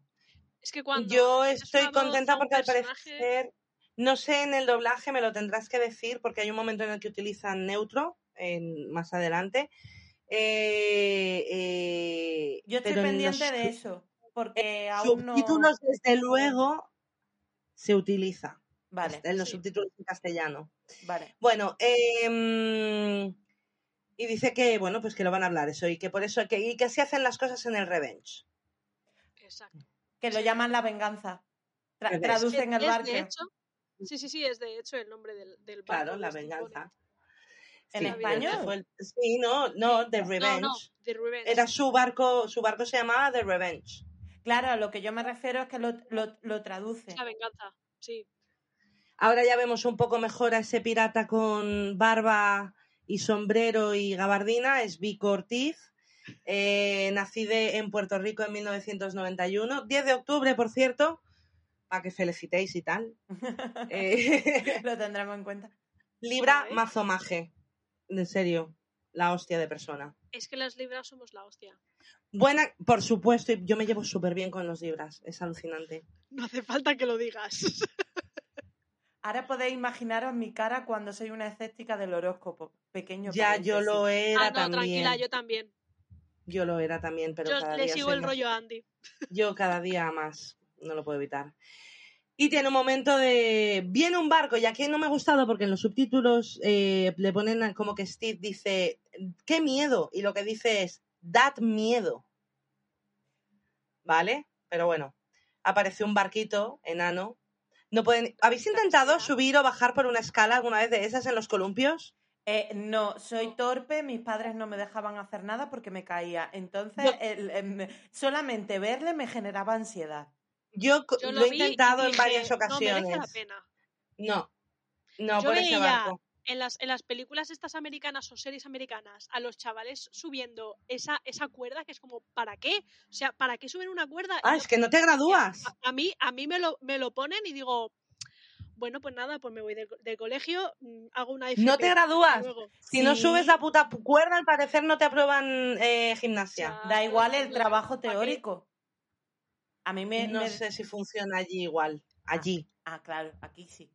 Speaker 2: es que cuando.
Speaker 1: Yo estoy contenta porque al parecer, no sé en el doblaje, me lo tendrás que decir porque hay un momento en el que utilizan neutro en, más adelante. Eh, eh,
Speaker 3: Yo estoy pendiente
Speaker 1: los
Speaker 3: de eso, porque aún no...
Speaker 1: subtítulos, desde luego, se utiliza.
Speaker 3: Vale,
Speaker 1: En los
Speaker 2: sí.
Speaker 1: subtítulos en castellano.
Speaker 3: vale.
Speaker 1: Bueno, em, y dice que, bueno, pues que lo van a hablar eso y que por eso, que, y que así hacen las cosas en el Revenge.
Speaker 2: Exacto.
Speaker 3: Que lo llaman la venganza. Tra- traducen el barco.
Speaker 2: sí, sí, sí, es de hecho el nombre del, del barco
Speaker 1: Claro, la
Speaker 2: Steve
Speaker 1: venganza.
Speaker 3: ¿En
Speaker 1: Sí,
Speaker 3: español?
Speaker 1: sí, no, no, The Revenge.
Speaker 2: No, no, The Revenge.
Speaker 1: Era su barco, su barco se llamaba The Revenge.
Speaker 3: Claro, a lo que yo me refiero es que lo, lo, lo traduce.
Speaker 2: La venganza, sí.
Speaker 1: Ahora ya vemos un poco mejor a ese pirata con barba y sombrero y gabardina, es Vico Ortiz. Eh, nací de- en Puerto Rico en 1991, 10 de octubre, por cierto, para que felicitéis y tal. Eh,
Speaker 3: lo tendremos en cuenta.
Speaker 1: Libra mazomaje, en serio, la hostia de persona.
Speaker 2: Es que las libras somos la hostia.
Speaker 1: Buena, por supuesto, y yo me llevo súper bien con los libras, es alucinante.
Speaker 2: No hace falta que lo digas.
Speaker 3: Ahora podéis imaginaros mi cara cuando soy una escéptica del horóscopo. Pequeño
Speaker 1: Ya yo lo era
Speaker 2: ah, no,
Speaker 1: también.
Speaker 2: tranquila, yo también.
Speaker 1: Yo lo era también, pero
Speaker 2: yo
Speaker 1: cada
Speaker 2: le
Speaker 1: día
Speaker 2: sigo el
Speaker 1: más-
Speaker 2: rollo a Andy.
Speaker 1: Yo cada día más, no lo puedo evitar. Y tiene un momento de... Viene un barco, y aquí no me ha gustado porque en los subtítulos eh, le ponen como que Steve dice, ¡qué miedo! Y lo que dice es, ¡dad miedo! ¿Vale? Pero bueno, apareció un barquito enano. No pueden... ¿Habéis intentado subir o bajar por una escala alguna vez de esas en los columpios?
Speaker 3: Eh, no, soy torpe, mis padres no me dejaban hacer nada porque me caía. Entonces, el- em, solamente verle me generaba ansiedad.
Speaker 1: Yo, lo, he
Speaker 2: vi
Speaker 1: intentado en
Speaker 2: dije,
Speaker 1: varias
Speaker 2: No merece la
Speaker 1: ocasiones.
Speaker 2: pena.
Speaker 1: No, no,
Speaker 2: Yo
Speaker 1: por ese barco.
Speaker 2: en las, en las películas estas americanas o series americanas a los chavales subiendo esa, esa cuerda que es como, ¿para qué? O sea, ¿para qué suben una cuerda?
Speaker 1: Ah, es que no te gradúas.
Speaker 2: a, a mí, a mí me, lo, me lo ponen y digo, bueno, pues nada, pues me voy del, del colegio, mm, hago una FP.
Speaker 1: No te gradúas. Si no subes la puta pu- cuerda, al parecer no te aprueban eh, gimnasia.
Speaker 2: Ya,
Speaker 3: Da igual el trabajo teórico. A mí me...
Speaker 1: No
Speaker 3: me-
Speaker 1: sé si funciona allí igual. Allí.
Speaker 3: Ah, claro, aquí sí.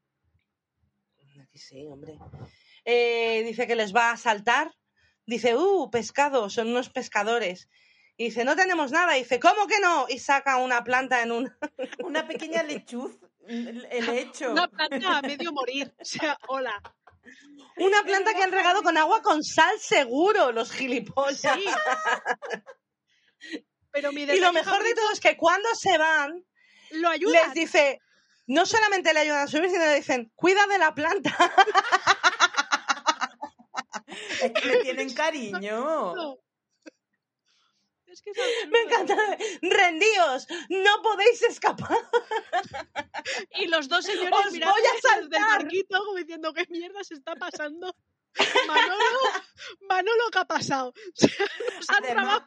Speaker 1: Aquí sí, hombre. Eh, dice que les va a asaltar. Dice, uh, pescado, son unos pescadores. Y dice, no tenemos nada. Y dice, ¿cómo que no? Y saca una planta en un...
Speaker 3: Una pequeña lechuz, el el hecho.
Speaker 2: Una planta a medio morir. O sea, hola.
Speaker 1: Una planta que han regado con agua con sal seguro, los gilipollas.
Speaker 2: Sí. Pero mi
Speaker 1: Y lo mejor de todo es que cuando se van,
Speaker 2: lo ayudan.
Speaker 1: les dice, no solamente le ayudan a subir, sino le dicen, cuida de la planta.
Speaker 3: Es que le tienen cariño.
Speaker 2: Es que es
Speaker 1: Me
Speaker 2: absoluto.
Speaker 1: encanta. Rendíos, no podéis escapar.
Speaker 2: Y los dos señores
Speaker 1: ¡Os
Speaker 2: mirando
Speaker 1: voy a
Speaker 2: desde el
Speaker 1: saltar!
Speaker 2: barquito como diciendo qué mierda se está pasando. Manolo, Manolo, ¿qué ha pasado?
Speaker 3: Además-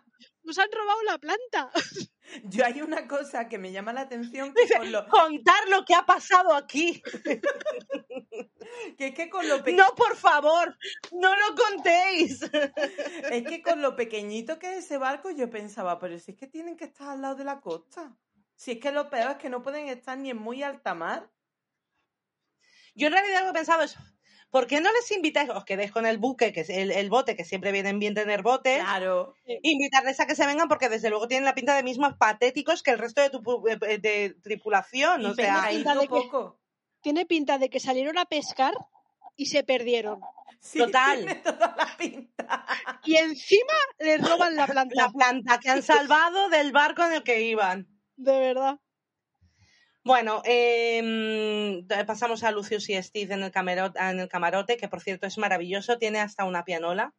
Speaker 2: nos han robado la planta.
Speaker 3: Yo hay una cosa que me llama la atención que con lo,
Speaker 1: Contar lo que ha pasado aquí.
Speaker 3: que es que con lo pe-
Speaker 1: No, por favor, no lo contéis.
Speaker 3: es que con lo pequeñito que es ese barco yo pensaba, pero si es que tienen que estar al lado de la costa. Si es que lo peor es que no pueden estar ni en muy alta mar.
Speaker 1: Yo en realidad lo que he pensado es, ¿por qué no les invitáis? Os quedéis con el buque, que es el, el bote, que siempre vienen bien tener botes.
Speaker 3: Claro.
Speaker 1: Invitarles a que se vengan porque desde luego tienen la pinta de mismos patéticos que el resto de tu pu- eh, de tripulación.
Speaker 3: Y
Speaker 1: O sea,
Speaker 3: pescadito
Speaker 2: pinta de que-
Speaker 3: poco.
Speaker 2: Tiene pinta de que salieron a pescar y se perdieron.
Speaker 3: Sí,
Speaker 1: Total.
Speaker 3: Tiene toda la pinta.
Speaker 2: Y encima les roban la planta.
Speaker 1: la planta que han salvado del barco en el que iban.
Speaker 2: De verdad.
Speaker 1: Bueno, em, pasamos a Lucius y Steve en el, camerot- en el camarote, que por cierto es maravilloso, tiene hasta una pianola.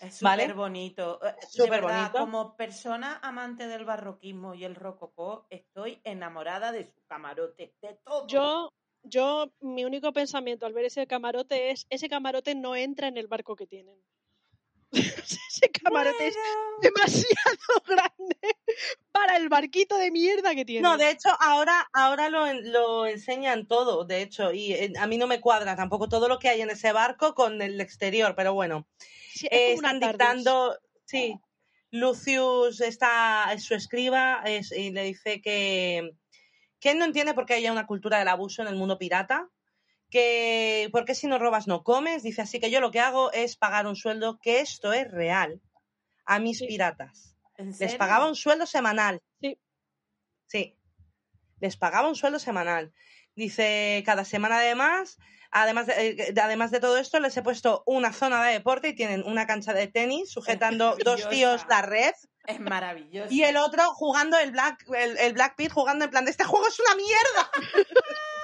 Speaker 3: Es
Speaker 1: ¿Vale?
Speaker 3: súper bonito. Eh,
Speaker 1: Súper bonito.
Speaker 3: Como persona amante del barroquismo y el rococó, estoy enamorada de su camarote, de todo.
Speaker 2: Yo, yo, mi único pensamiento al ver ese camarote es, ese camarote no entra en el barco que tienen. ese camarote es demasiado grande para el barquito de mierda que tienen.
Speaker 1: No, de hecho, ahora, ahora lo, lo enseñan todo, de hecho, y eh, a mí no me cuadra tampoco todo lo que hay en ese barco con el exterior, pero bueno.
Speaker 2: Sí, es
Speaker 1: Eh, están dictando, sí, Lucius está, es su escriba es- y le dice que, que él no entiende por qué haya una cultura del abuso en el mundo pirata, que por qué si no robas no comes, dice así que yo lo que hago es pagar un sueldo, que esto es real, a mis
Speaker 2: Sí.
Speaker 1: piratas.
Speaker 3: ¿En
Speaker 1: Les pagaba un sueldo semanal.
Speaker 2: Sí.
Speaker 1: Sí. Les pagaba un sueldo semanal. Dice, cada semana además, además de, eh, de- además de todo esto, les he puesto una zona de deporte y tienen una cancha de tenis sujetando dos tíos la red
Speaker 3: Es maravilloso.
Speaker 1: y el otro jugando el Black, el, el Black Pit jugando en plan de este juego es una mierda.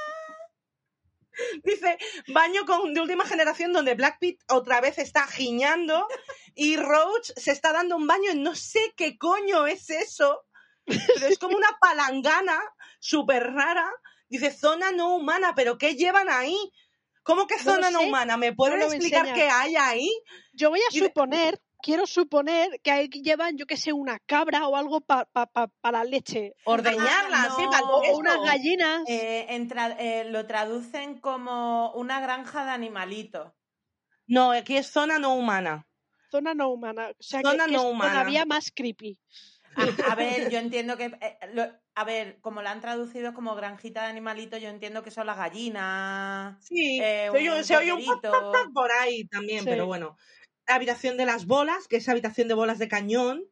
Speaker 1: Dice, baño con, de última generación donde Black Pit otra vez está giñando y Roach se está dando un baño en no sé qué coño es eso, pero es como una palangana súper rara. Dice, zona no humana, pero ¿qué llevan ahí? ¿Cómo que zona no humana? ¿Me pueden
Speaker 2: no
Speaker 1: explicar qué hay ahí?
Speaker 2: Yo voy a
Speaker 1: Y
Speaker 2: suponer, quiero suponer que ahí llevan, yo que sé, una cabra o algo pa- pa- pa- para leche.
Speaker 1: Ordeñarla,
Speaker 3: no.
Speaker 1: sí, para el
Speaker 3: O
Speaker 2: unas gallinas.
Speaker 3: Eh, en tra- eh, lo traducen como una granja de animalitos.
Speaker 1: No, aquí es zona no humana.
Speaker 2: Zona no humana. O sea,
Speaker 1: Zona
Speaker 2: que, que
Speaker 1: no
Speaker 2: es
Speaker 1: humana.
Speaker 2: todavía más creepy.
Speaker 3: A, a ver, yo entiendo que. eh, lo- a ver, como la han traducido como granjita de animalitos, yo entiendo que son las gallinas.
Speaker 1: Sí,
Speaker 3: eh,
Speaker 1: se oye,
Speaker 3: un
Speaker 1: se oye un pop, pop, pop por ahí también,
Speaker 2: Sí.
Speaker 1: pero bueno. Habitación de las bolas, que es habitación de bolas de cañón.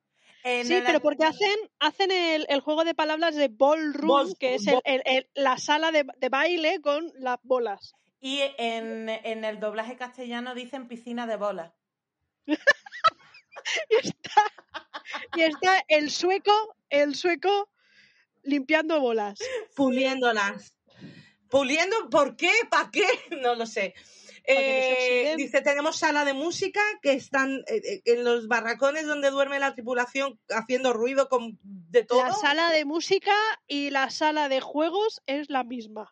Speaker 3: En
Speaker 2: Sí,
Speaker 3: el-
Speaker 2: pero porque hacen, hacen el, el juego de palabras de ballroom,
Speaker 1: Ball-
Speaker 2: que es el-
Speaker 1: ball-
Speaker 2: el- el- la sala de, de baile con las bolas.
Speaker 3: Y en, en el doblaje castellano dicen piscina de bolas.
Speaker 2: Y está, y está el sueco, el sueco limpiando bolas.
Speaker 1: puliéndolas. Puliendo, ¿por qué? ¿Para qué? No lo sé. Eh, dice, tenemos sala de música que están eh, eh, en los barracones donde duerme la tripulación haciendo ruido con de todo.
Speaker 2: La sala de música y la sala de juegos es la misma.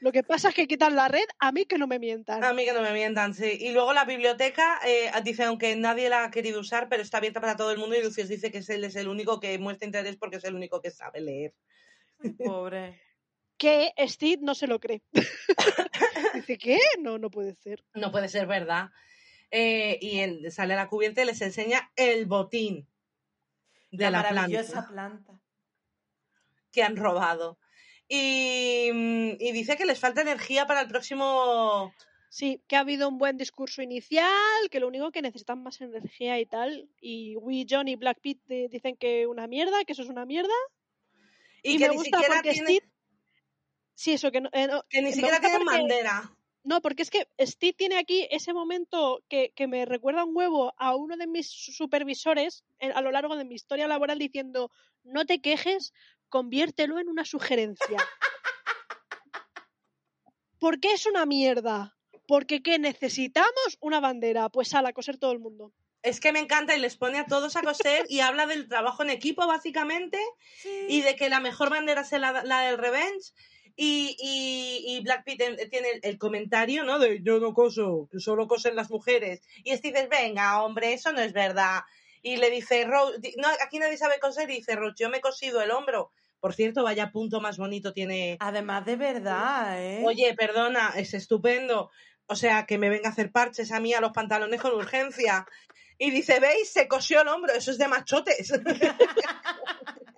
Speaker 2: Lo que pasa es que quitan la red, a mí que no me mientan.
Speaker 1: A mí que no me mientan, sí. Y luego la biblioteca eh, dice, aunque nadie la ha querido usar, pero está abierta para todo el mundo y Lucius dice que es él es el único que muestra interés porque es el único que sabe leer.
Speaker 3: Pobre.
Speaker 2: Que Steve no se lo cree. Dice, ¿qué? No, no puede ser.
Speaker 1: No puede ser verdad. Eh, y él sale a la cubierta y les enseña el botín de
Speaker 3: la,
Speaker 1: la,
Speaker 3: maravillosa
Speaker 1: planta
Speaker 3: planta.
Speaker 1: que han robado. Y, mm, y dice que les falta energía para el próximo...
Speaker 2: Sí, que ha habido un buen discurso inicial, que lo único que necesitan más energía y tal. Y Wee John y Black Pete eh, dicen que una mierda, que eso es una mierda.
Speaker 1: Y,
Speaker 2: Y,
Speaker 1: que
Speaker 2: me
Speaker 1: ni
Speaker 2: gusta
Speaker 1: siquiera
Speaker 2: porque
Speaker 1: tiene-
Speaker 2: Steve. Sí, eso, que no. eh, no,
Speaker 1: que ni
Speaker 2: me
Speaker 1: siquiera tienen
Speaker 2: porque-
Speaker 1: bandera.
Speaker 2: No, porque es que Steve tiene aquí ese momento que, que me recuerda un huevo a uno de mis supervisores en- a lo largo de mi historia laboral diciendo, no te quejes, conviértelo en una sugerencia. ¿Por qué es una mierda? Porque ¿qué necesitamos? Una bandera. Pues a la coser todo el mundo.
Speaker 1: Es que me encanta y les pone a todos a coser y habla del trabajo en equipo, básicamente, y de que la mejor bandera es la, la del Revenge. Y, y, y Black Pete tiene el, el comentario, ¿no? De yo no coso, que solo cosen las mujeres. Y Steve dice, venga, hombre, eso no es verdad. Y le dice, Rose, no, aquí nadie sabe coser. Y dice, Rose, yo me he cosido el hombro. Por cierto, vaya punto más bonito tiene.
Speaker 3: Además de verdad, ¿eh?
Speaker 1: Oye, perdona, es estupendo. O sea, que me venga a hacer parches a mí a los pantalones con urgencia. Y dice, ¿veis? Se cosió el hombro, eso es de machotes.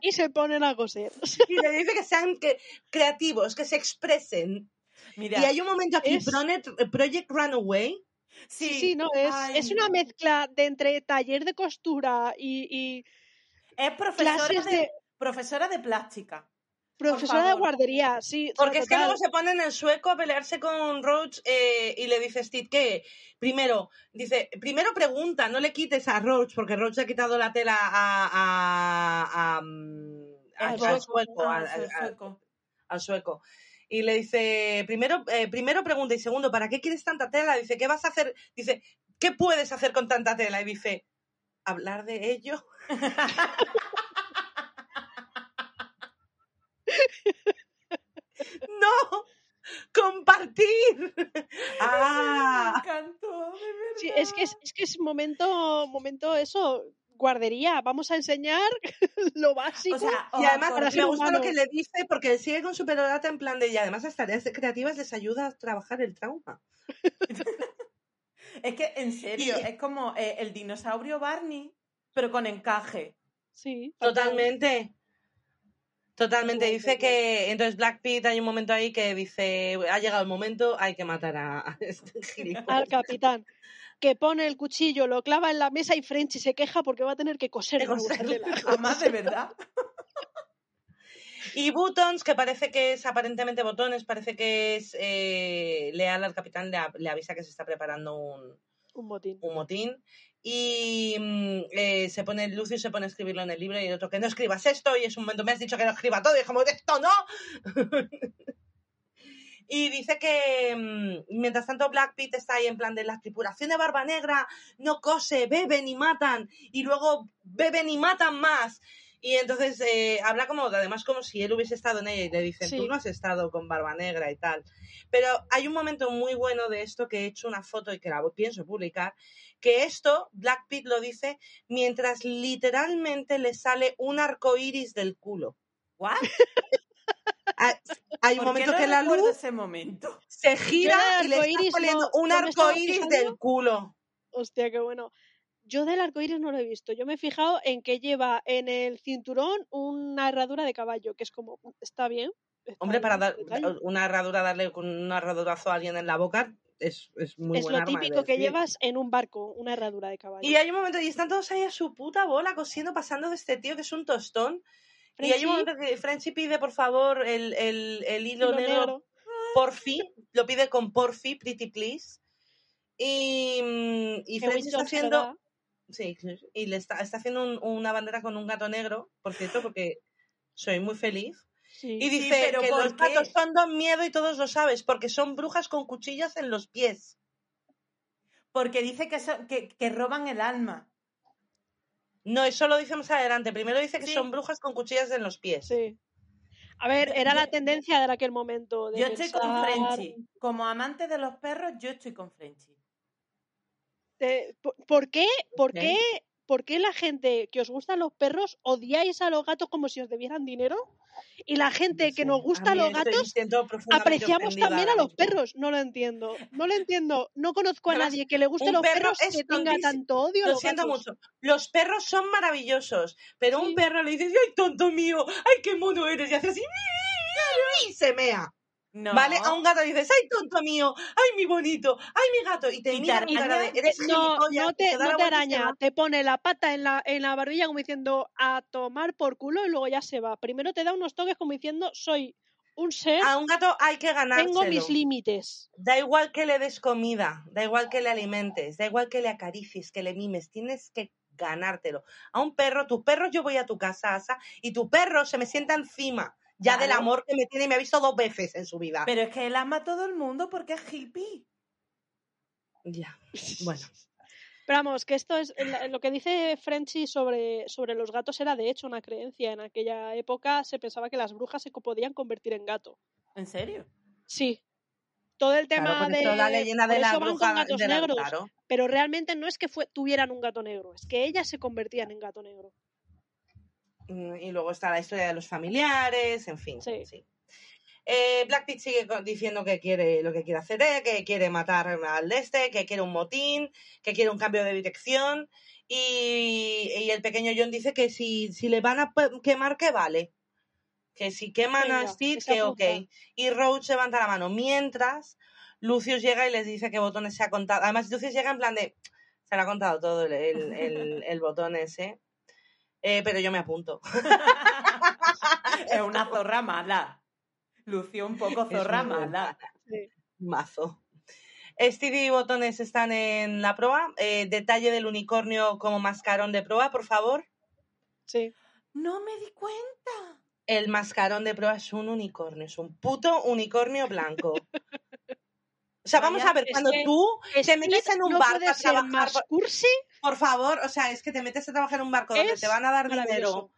Speaker 2: Y se ponen a coser.
Speaker 1: y le dice que sean que- creativos, que se expresen.
Speaker 3: Mira,
Speaker 1: Y hay un momento aquí,
Speaker 2: es-
Speaker 1: Pronet- Project Runaway,
Speaker 2: Sí, sí, no, es,
Speaker 3: Ay,
Speaker 2: es una mezcla de entre taller de costura y, y
Speaker 3: Es profesora de profesora de plástica.
Speaker 2: Profesora de guardería, sí.
Speaker 1: porque es que luego se ponen en sueco a pelearse con Roach eh, y le dice Steve que primero, dice, primero pregunta, no le quites a Roach, porque Roach le ha quitado la tela a, a, a,
Speaker 3: El
Speaker 1: al-
Speaker 2: sueco.
Speaker 1: al sueco, al-
Speaker 3: soy
Speaker 1: al- al-
Speaker 3: sueco.
Speaker 1: al sueco. Y le dice, primero, eh, primero pregunta y segundo, ¿para qué quieres tanta tela? Dice, ¿qué vas a hacer? Dice, ¿qué puedes hacer con tanta tela? Y dice, hablar de ello. no, compartir. ah,
Speaker 3: Me encantó, de verdad.
Speaker 2: Sí, es que es, es que es momento, momento eso, guardería, vamos a enseñar lo básico.
Speaker 3: O sea,
Speaker 1: y además me gusta
Speaker 2: humano.
Speaker 1: lo que le dice porque sigue con su perorata en plan de y además las tareas creativas les ayuda a trabajar el trauma.
Speaker 3: Es que, en serio, es como eh, el dinosaurio Barney, pero con encaje.
Speaker 2: sí.
Speaker 1: Totalmente. Totalmente. Dice que entonces Black Pete hay un momento ahí que dice ha llegado el momento, hay que matar a, a este gilipollas.
Speaker 2: al capitán que pone el cuchillo, lo clava en la mesa y Frenchy se queja porque va a tener que coser.
Speaker 3: Además, de verdad.
Speaker 1: Y Buttons, que parece que es aparentemente Botones, parece que es eh, leal al capitán, le avisa que se está preparando un,
Speaker 2: Un motín.
Speaker 1: un motín. Y mm, eh, se pone, Lucio se pone a escribirlo en el libro y el otro que no escribas esto. Y es un momento, me has dicho que no escriba todo. Y es como, esto no. y dice que mm, mientras tanto Black Pete está ahí en plan de la tripulación de Barba Negra no cose, beben y matan. Y luego beben y matan más. Y entonces eh, habla como, además como si él hubiese estado en ella y le dicen,
Speaker 2: Sí.
Speaker 1: tú no has estado con Barba Negra y tal. Pero hay un momento muy bueno de esto que he hecho una foto y que la pienso publicar, que esto, Black Pete lo dice, mientras literalmente le sale un arco iris del culo.
Speaker 3: ¿What?
Speaker 1: Hay, hay un
Speaker 3: ¿Por qué
Speaker 1: momento
Speaker 3: no
Speaker 1: que la luz
Speaker 3: ese momento?
Speaker 1: se gira y le está saliendo
Speaker 2: no-
Speaker 1: un
Speaker 2: no
Speaker 1: arco iris del culo.
Speaker 2: Hostia, qué bueno. Yo del arco iris no lo he visto. Yo me he fijado en que lleva en el cinturón una herradura de caballo, que es como, está bien. está
Speaker 1: Hombre,
Speaker 2: bien
Speaker 1: para dar una herradura, darle con un herradurazo a alguien en la boca es, es muy
Speaker 2: es lo típico que llevas en un barco, una herradura de caballo.
Speaker 1: Y hay un momento, y están todos ahí a su puta bola cosiendo, pasando de este tío que es un tostón. Y hay un momento que Frenchy pide, por favor, el, el, el hilo negro,
Speaker 2: negro.
Speaker 1: porfi, lo pide con porfi, pretty please. Y, mm, y Frenchy está haciendo. Sí, y le está, está haciendo un- una bandera con un gato negro, por cierto, porque soy muy feliz.
Speaker 2: Sí.
Speaker 1: Y
Speaker 3: Sí,
Speaker 1: dice
Speaker 3: pero
Speaker 1: que
Speaker 3: ¿por
Speaker 1: los
Speaker 3: qué?
Speaker 1: gatos son don miedo y todos lo sabes, porque son brujas con cuchillas en los pies.
Speaker 3: Porque dice que, son- que, que roban el alma.
Speaker 1: No, eso lo dice más adelante. Primero dice que
Speaker 3: Sí.
Speaker 1: son brujas con cuchillas en los pies.
Speaker 2: Sí. A ver, era la tendencia de aquel momento. De
Speaker 3: Yo estoy con Frenchy. Como amante de los perros, yo estoy con Frenchy.
Speaker 2: De- ¿por, por qué, por, qué, ¿Por qué la gente que os gustan los perros odiáis a los gatos como si os debieran dinero? Y la gente que nos
Speaker 1: a
Speaker 2: gustan
Speaker 1: mí
Speaker 2: los gatos apreciamos también a los perros. No lo entiendo. No lo entiendo. No conozco a nadie que le guste
Speaker 1: un
Speaker 2: los
Speaker 1: perro
Speaker 2: perros
Speaker 1: es
Speaker 2: que tenga tanto odio a
Speaker 1: Lo siento
Speaker 2: gatos.
Speaker 1: mucho. Los perros son maravillosos, pero
Speaker 2: Sí.
Speaker 1: un perro le dices, ¡ay, tonto mío! ¡Ay, qué mono eres! Y hace así, y se mea.
Speaker 3: No.
Speaker 1: ¿Vale? A un gato le dices, ¡ay, tonto mío! ¡Ay, mi bonito! ¡Ay, mi gato! Y te
Speaker 3: ¿Y te
Speaker 1: mira con cara de, eres
Speaker 2: No,
Speaker 1: gilipollas",
Speaker 2: no te, no te
Speaker 1: se
Speaker 2: araña, te pone la pata en la, en la barbilla como diciendo a tomar por culo y luego ya se va. Primero te da unos toques como diciendo soy un ser,
Speaker 1: A un gato hay que ganárselo.
Speaker 2: tengo mis límites.
Speaker 1: Da igual que le des comida, da igual que le alimentes, da igual que le acaricies, que le mimes, tienes que ganártelo. A un perro, tu perro, yo voy a tu casa, Asa, y tu perro se me sienta encima, ya del amor que me tiene y me ha visto dos veces en su vida.
Speaker 3: Pero es que él ama a todo el mundo porque es hippie.
Speaker 1: Ya, bueno.
Speaker 2: Pero vamos, que esto es lo que dice Frenchy sobre, sobre los gatos era de hecho una creencia. En aquella época se pensaba que las brujas se podían convertir en gato.
Speaker 3: ¿En serio?
Speaker 2: Sí. Todo el tema
Speaker 1: Claro,
Speaker 2: de
Speaker 1: eso la leyenda
Speaker 2: por
Speaker 1: de la
Speaker 2: eso van con
Speaker 1: bruja
Speaker 2: gatos
Speaker 1: de la-
Speaker 2: negros,
Speaker 1: claro.
Speaker 2: pero realmente no es que fue- tuvieran un gato negro, es que ellas se convertían en gato negro.
Speaker 1: Mm, Y luego está la historia de los familiares, en fin.
Speaker 2: Sí.
Speaker 1: Sí. Eh, Black sigue diciendo que quiere lo que quiere hacer, él, que quiere matar al este, que quiere un motín, que quiere un cambio de dirección. Y, y el pequeño John dice que si, si le van a quemar, que vale. Que si queman a Steve,
Speaker 2: que
Speaker 1: ok. Y Roach levanta la mano. Mientras, Lucius llega y les dice que Botones se ha contado. Además, Lucius llega en plan de. Se le ha contado todo el, el, el, el botón ese. Eh, pero yo me apunto.
Speaker 3: es una zorra mala. Lució un poco zorra mala.
Speaker 2: Sí.
Speaker 1: Mazo. Stevie y Botones están en la proa. Eh, detalle del unicornio como mascarón de proa, por favor.
Speaker 2: Sí.
Speaker 3: No me di cuenta.
Speaker 1: El mascarón de proa es un unicornio, es un puto unicornio blanco. O sea, vamos
Speaker 3: Vaya,
Speaker 1: a ver, cuando
Speaker 2: que
Speaker 1: tú te metes en un
Speaker 2: no
Speaker 1: barco a trabajar,
Speaker 2: más cursi,
Speaker 1: por favor, o sea, es que te metes a trabajar en un barco donde te van a dar dinero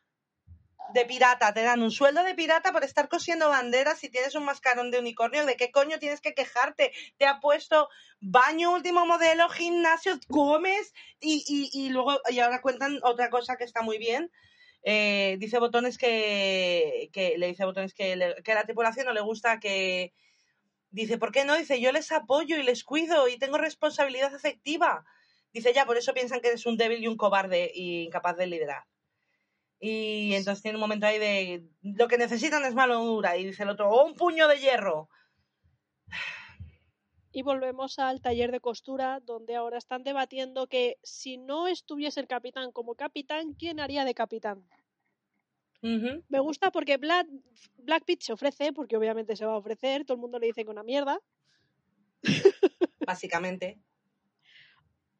Speaker 1: de pirata, te dan un sueldo de pirata por estar cosiendo banderas y tienes un mascarón de unicornio, ¿de qué coño tienes que quejarte? Te ha puesto baño último modelo, gimnasio, comes y, y, y luego, y ahora cuentan otra cosa que está muy bien. Eh, dice Botones que, que le dice Botones que, le- que a la tripulación no le gusta que dice, ¿por qué no? Dice, yo les apoyo y les cuido y tengo responsabilidad afectiva. Dice, ya, por eso piensan que eres un débil y un cobarde y incapaz de liderar. Y entonces tiene un momento ahí de lo que necesitan es mano dura. Y dice el otro, ¡oh, un puño de hierro!
Speaker 2: Y volvemos al taller de costura, donde ahora están debatiendo que si no estuviese el capitán como capitán, ¿quién haría de capitán? Me gusta porque Black, Black Pit se ofrece, porque obviamente se va a ofrecer, todo el mundo le dice que una mierda.
Speaker 1: Básicamente.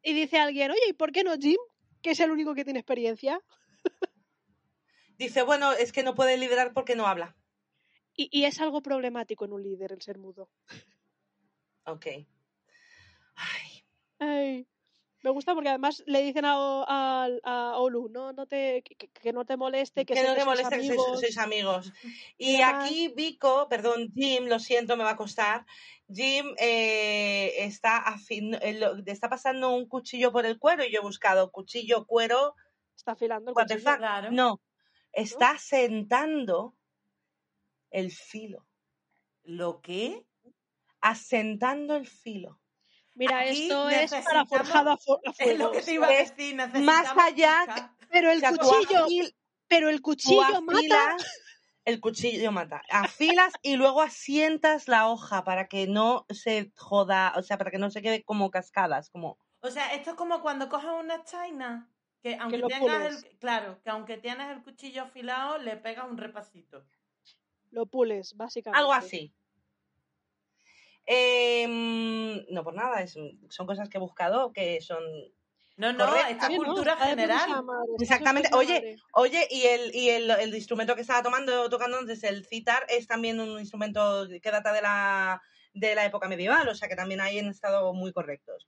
Speaker 2: Y dice alguien, oye, ¿y por qué no Jim? Que es el único que tiene experiencia.
Speaker 1: Dice, bueno, es que no puede liderar porque no habla.
Speaker 2: Y, y es algo problemático en un líder el ser mudo.
Speaker 1: Ok. Ay,
Speaker 2: Ay, me gusta porque además le dicen a, a, a Olu, no, no te, que, que no te moleste, que,
Speaker 1: que no te
Speaker 2: sois
Speaker 1: moleste que sois,
Speaker 2: amigos".
Speaker 1: sois amigos. Y aquí Vico, perdón, Jim, lo siento, me va a costar. Jim eh, está, afin- eh, está pasando un cuchillo por el cuero y yo he buscado cuchillo, cuero,
Speaker 2: Está afilando el cuchillo.
Speaker 3: Claro.
Speaker 1: No, está sentando el filo,
Speaker 3: ¿Lo qué?
Speaker 1: asentando el filo.
Speaker 2: Mira,
Speaker 3: Aquí
Speaker 2: esto es para forjado a, fu- a
Speaker 3: Es lo
Speaker 2: fuego.
Speaker 3: que te iba a decir.
Speaker 1: más allá.
Speaker 2: Pero el
Speaker 1: O sea, tú
Speaker 2: cuchillo,
Speaker 1: afil-
Speaker 2: pero el cuchillo mata.
Speaker 1: afilas, el cuchillo mata. Afilas y luego asientas la hoja para que no se joda, o sea, para que no se quede como cascadas, como
Speaker 3: O sea, esto es como cuando coges una china, que aunque tengas el, claro, que aunque tienes el cuchillo afilado, le pegas un repasito.
Speaker 2: Lo pules, básicamente.
Speaker 1: algo así. Em, no por nada, es- son cosas que he buscado que son
Speaker 3: No, no,
Speaker 1: Correcto.
Speaker 3: esta cultura general.
Speaker 2: madre,
Speaker 1: Exactamente. Oye. Oye, y el, y el, el instrumento que estaba tomando, tocando antes, el citar, es también un instrumento que data de la, de la época medieval, o sea que también ahí han estado muy correctos.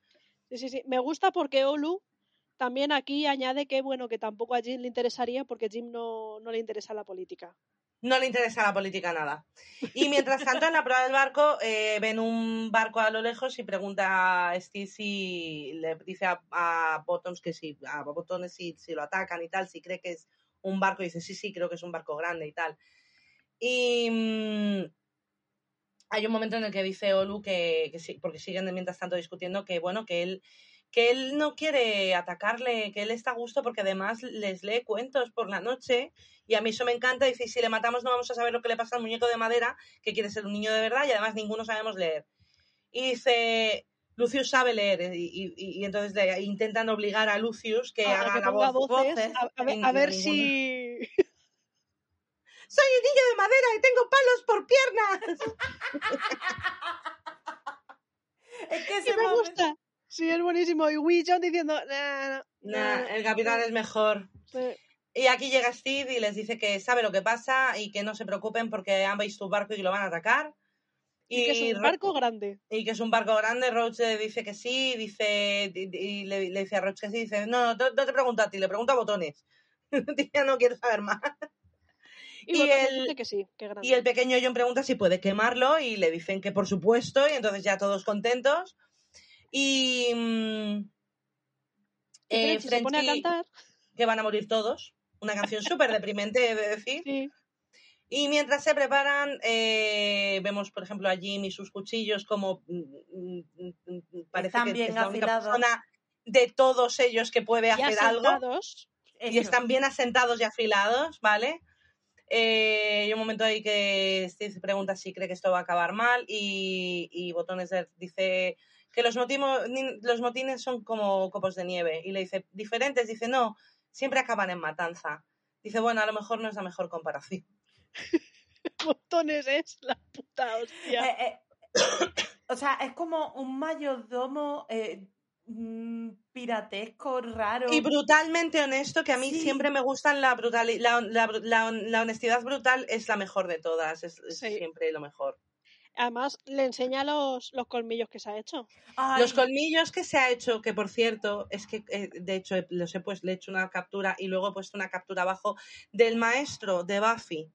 Speaker 2: Sí, sí, sí. Me gusta porque Olu también aquí añade que, bueno, que tampoco a Jim le interesaría porque Jim no, no le interesa la política.
Speaker 1: No le interesa la política nada. Y mientras tanto, en la prueba del barco, eh, ven un barco a lo lejos y pregunta a Steve si le dice a, Bottoms que si, a Botones si, si lo atacan y tal, si cree que es un barco, y dice sí, sí, creo que es un barco grande y tal. Y mm, hay un momento en el que dice Olu que, que sí, porque siguen mientras tanto discutiendo que bueno, que él que él no quiere atacarle, que él está a gusto porque además les lee cuentos por la noche y a mí eso me encanta. Dice, si le matamos no vamos a saber lo que le pasa al muñeco de madera, que quiere ser un niño de verdad y además ninguno sabemos leer. Y dice, Lucius sabe leer y, y- y entonces le intentan obligar a Lucius que
Speaker 2: A-
Speaker 1: haga
Speaker 2: que
Speaker 1: la voz.
Speaker 2: voces,
Speaker 3: voces.
Speaker 2: a, a ver, a si...
Speaker 1: Soy un niño de madera y tengo palos por piernas.
Speaker 3: Es que
Speaker 2: que
Speaker 3: ese
Speaker 2: me
Speaker 3: momento-
Speaker 2: gusta. Sí, es buenísimo. Y Wee John diciendo... "Nah, nah,
Speaker 1: Nah,
Speaker 2: nah,
Speaker 1: el capitán es mejor.
Speaker 2: sí".
Speaker 1: Y aquí llega Steve y les dice que sabe lo que pasa y que no se preocupen porque han visto un barco y lo van a atacar.
Speaker 2: Y que es un
Speaker 1: Ro-
Speaker 2: barco grande.
Speaker 1: y que es un barco grande. Roach le dice que sí, dice y y le, le dice a Roach que sí. Dice, no, no, no te pregunto a ti, le pregunto a botones. ya no quiero saber más.
Speaker 2: Y,
Speaker 1: Y el-
Speaker 2: que sí, que.
Speaker 1: Y el pequeño John pregunta si puede quemarlo y le dicen que por supuesto y entonces ya todos contentos. Y... mm, eh,
Speaker 2: Frenchy se pone a cantar.
Speaker 1: que van a morir todos. Una canción súper deprimente, he de decir.
Speaker 2: Sí.
Speaker 1: Y mientras se preparan, eh, vemos, por ejemplo, a Jim y sus cuchillos como mm, mm, mm, parece
Speaker 3: Están
Speaker 1: que
Speaker 3: bien
Speaker 1: es la única persona de todos ellos que puede hacer algo. Y están bien asentados y afilados, ¿vale? Eh, hay un momento ahí que Steve se pregunta si cree que esto va a acabar mal y, y Botones dice que los, motimo- ni- los motines son como copos de nieve y le dice, diferentes, dice, no, siempre acaban en matanza. Dice, bueno, a lo mejor no es la mejor comparación.
Speaker 2: Botones es la puta hostia.
Speaker 3: Eh, eh, o sea, es como un mayordomo eh, mm, piratesco, raro.
Speaker 1: Y brutalmente honesto, que a mí
Speaker 3: Sí.
Speaker 1: siempre me gustan la, brutali- la, la, la- la honestidad brutal, es la mejor de todas, es, es
Speaker 2: Sí.
Speaker 1: siempre lo mejor.
Speaker 2: Además, le enseña los, los colmillos que se ha hecho.
Speaker 3: Ay,
Speaker 1: Los colmillos que se ha hecho, que por cierto, es que eh, de hecho he- los he pues, le he hecho una captura y luego he puesto una captura abajo del maestro de Buffy.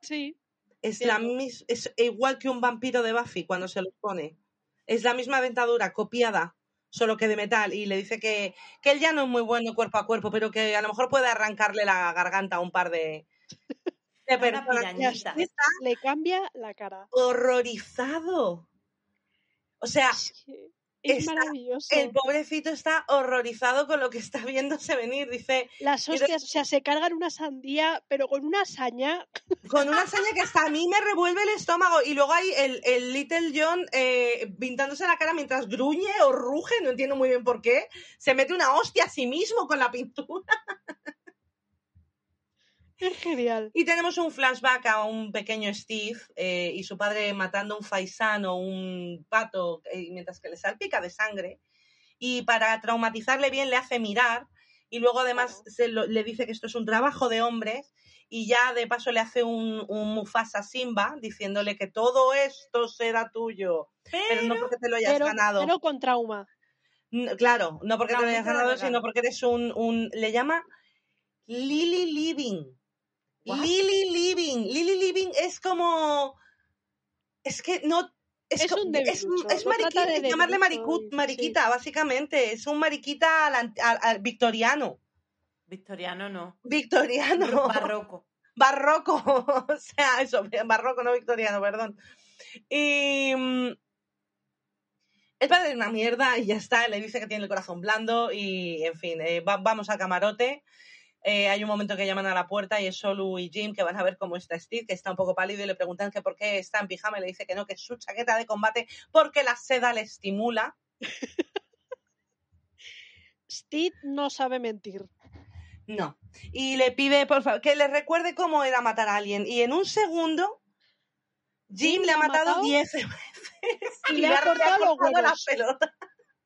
Speaker 2: Sí.
Speaker 1: Es, la mis- es igual que un vampiro de Buffy cuando se los pone. Es la misma dentadura, copiada, solo que de metal. Y le dice que, que él ya no es muy bueno cuerpo a cuerpo, pero que a lo mejor puede arrancarle la garganta a un par de, de
Speaker 2: le cambia la cara.
Speaker 1: Horrorizado. O sea,
Speaker 2: Es, que es
Speaker 1: está-
Speaker 2: maravilloso.
Speaker 1: el pobrecito está horrorizado con lo que está viéndose venir. Dice,
Speaker 2: Las hostias, o sea, se cargan una sandía, pero con una saña.
Speaker 1: con una seña que hasta a mí me revuelve el estómago. Y luego hay el, el Little John eh, pintándose la cara mientras gruñe o ruge, no entiendo muy bien por qué. Se mete una hostia a sí mismo con la pintura.
Speaker 2: Es genial.
Speaker 1: Y tenemos un flashback a un pequeño Steve eh, y su padre matando un faisán o un pato eh, mientras que le salpica de sangre. Y para traumatizarle bien le hace mirar y luego además
Speaker 2: Claro.
Speaker 1: se lo- le dice que esto es un trabajo de hombres y ya de paso le hace un, un Mufasa Simba diciéndole que todo esto será tuyo, pero no porque te lo hayas
Speaker 2: Pero,
Speaker 1: ganado.
Speaker 2: pero con trauma.
Speaker 1: Claro, no porque te lo hayas ganado, sino porque eres un, un... Le llama Lily Living. Lily Living. Lily Living es como... Es que no... Es,
Speaker 2: Es un
Speaker 1: es,
Speaker 2: debilucho,
Speaker 1: mariquita,
Speaker 2: de
Speaker 1: llamarle
Speaker 2: sí.
Speaker 1: mariquita, básicamente. Es un mariquita al al- al victoriano.
Speaker 3: Victoriano no.
Speaker 1: Victoriano.
Speaker 3: Barroco.
Speaker 1: barroco. o sea, eso, barroco, no victoriano, perdón. Y. mm, El padre es una mierda y ya está, le dice que tiene el corazón blando y, en fin, eh, va- vamos al camarote. Eh, hay un momento que llaman a la puerta y es Solu y Jim que van a ver cómo está Steve, que está un poco pálido y le preguntan que por qué está en pijama y le dice que no, que es su chaqueta de combate porque la seda le estimula.
Speaker 2: Steve no sabe mentir.
Speaker 1: No. Y le pide, por favor, que le recuerde cómo era matar a alguien. Y en un segundo, Jim, le ha matado 10 veces
Speaker 2: y le ha cortado los
Speaker 1: la pelota.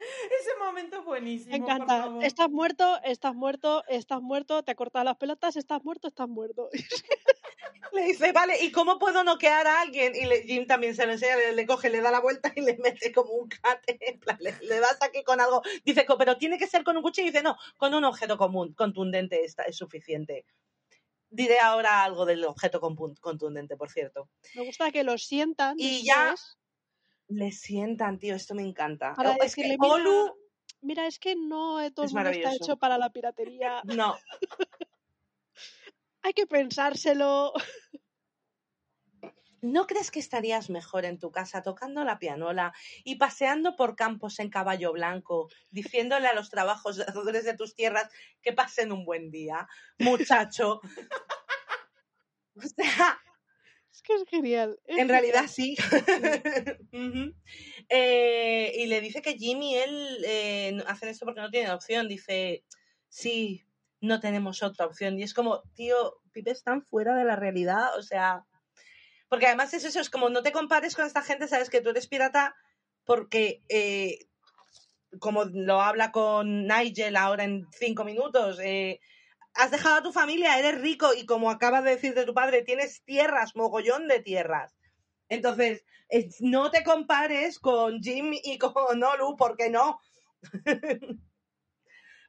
Speaker 3: Ese momento es buenísimo.
Speaker 2: Me
Speaker 3: por
Speaker 2: encanta.
Speaker 3: favor.
Speaker 2: Estás muerto, estás muerto, estás muerto, te ha cortado las pelotas, estás muerto, estás muerto.
Speaker 1: Le dice, vale, ¿y cómo puedo noquear a alguien? Y le- Jim también se lo enseña, le, le coge, le da la vuelta y le mete como un cate, en plan, le, le das aquí con algo. Dice, "Co- pero tiene que ser con un cuchillo. Y dice, no, con un objeto común, contundente está, es suficiente. Diré ahora algo del objeto contundente, por cierto.
Speaker 2: Me gusta que lo sientan.
Speaker 1: Y ya-. Le sientan, tío, esto me encanta.
Speaker 2: Para
Speaker 1: es que
Speaker 2: decirle, mira,
Speaker 1: Olu,
Speaker 2: Mira, es que no eh, todo
Speaker 1: Es
Speaker 2: el mundo está hecho para la piratería.
Speaker 1: no,
Speaker 2: Hay que pensárselo.
Speaker 1: ¿No crees que estarías mejor en tu casa tocando la pianola y paseando por campos en caballo blanco, diciéndole a los trabajadores de tus tierras que pasen un buen día, muchacho? O sea,
Speaker 2: Es que es genial. es
Speaker 1: en realidad sí. Eh, y le dice que Jimmy y él eh, hacen esto porque no tienen opción. Dice, sí, no tenemos otra opción. Y es como, tío, pibes están fuera de la realidad. O sea, porque además es eso, es como no te compares con esta gente, sabes que tú eres pirata porque, eh, como lo habla con Nigel ahora en cinco minutos, eh, has dejado a tu familia, eres rico y como acabas de decir de tu padre, tienes tierras, mogollón de tierras. Entonces, no te compares con Jim y con Olu, porque no.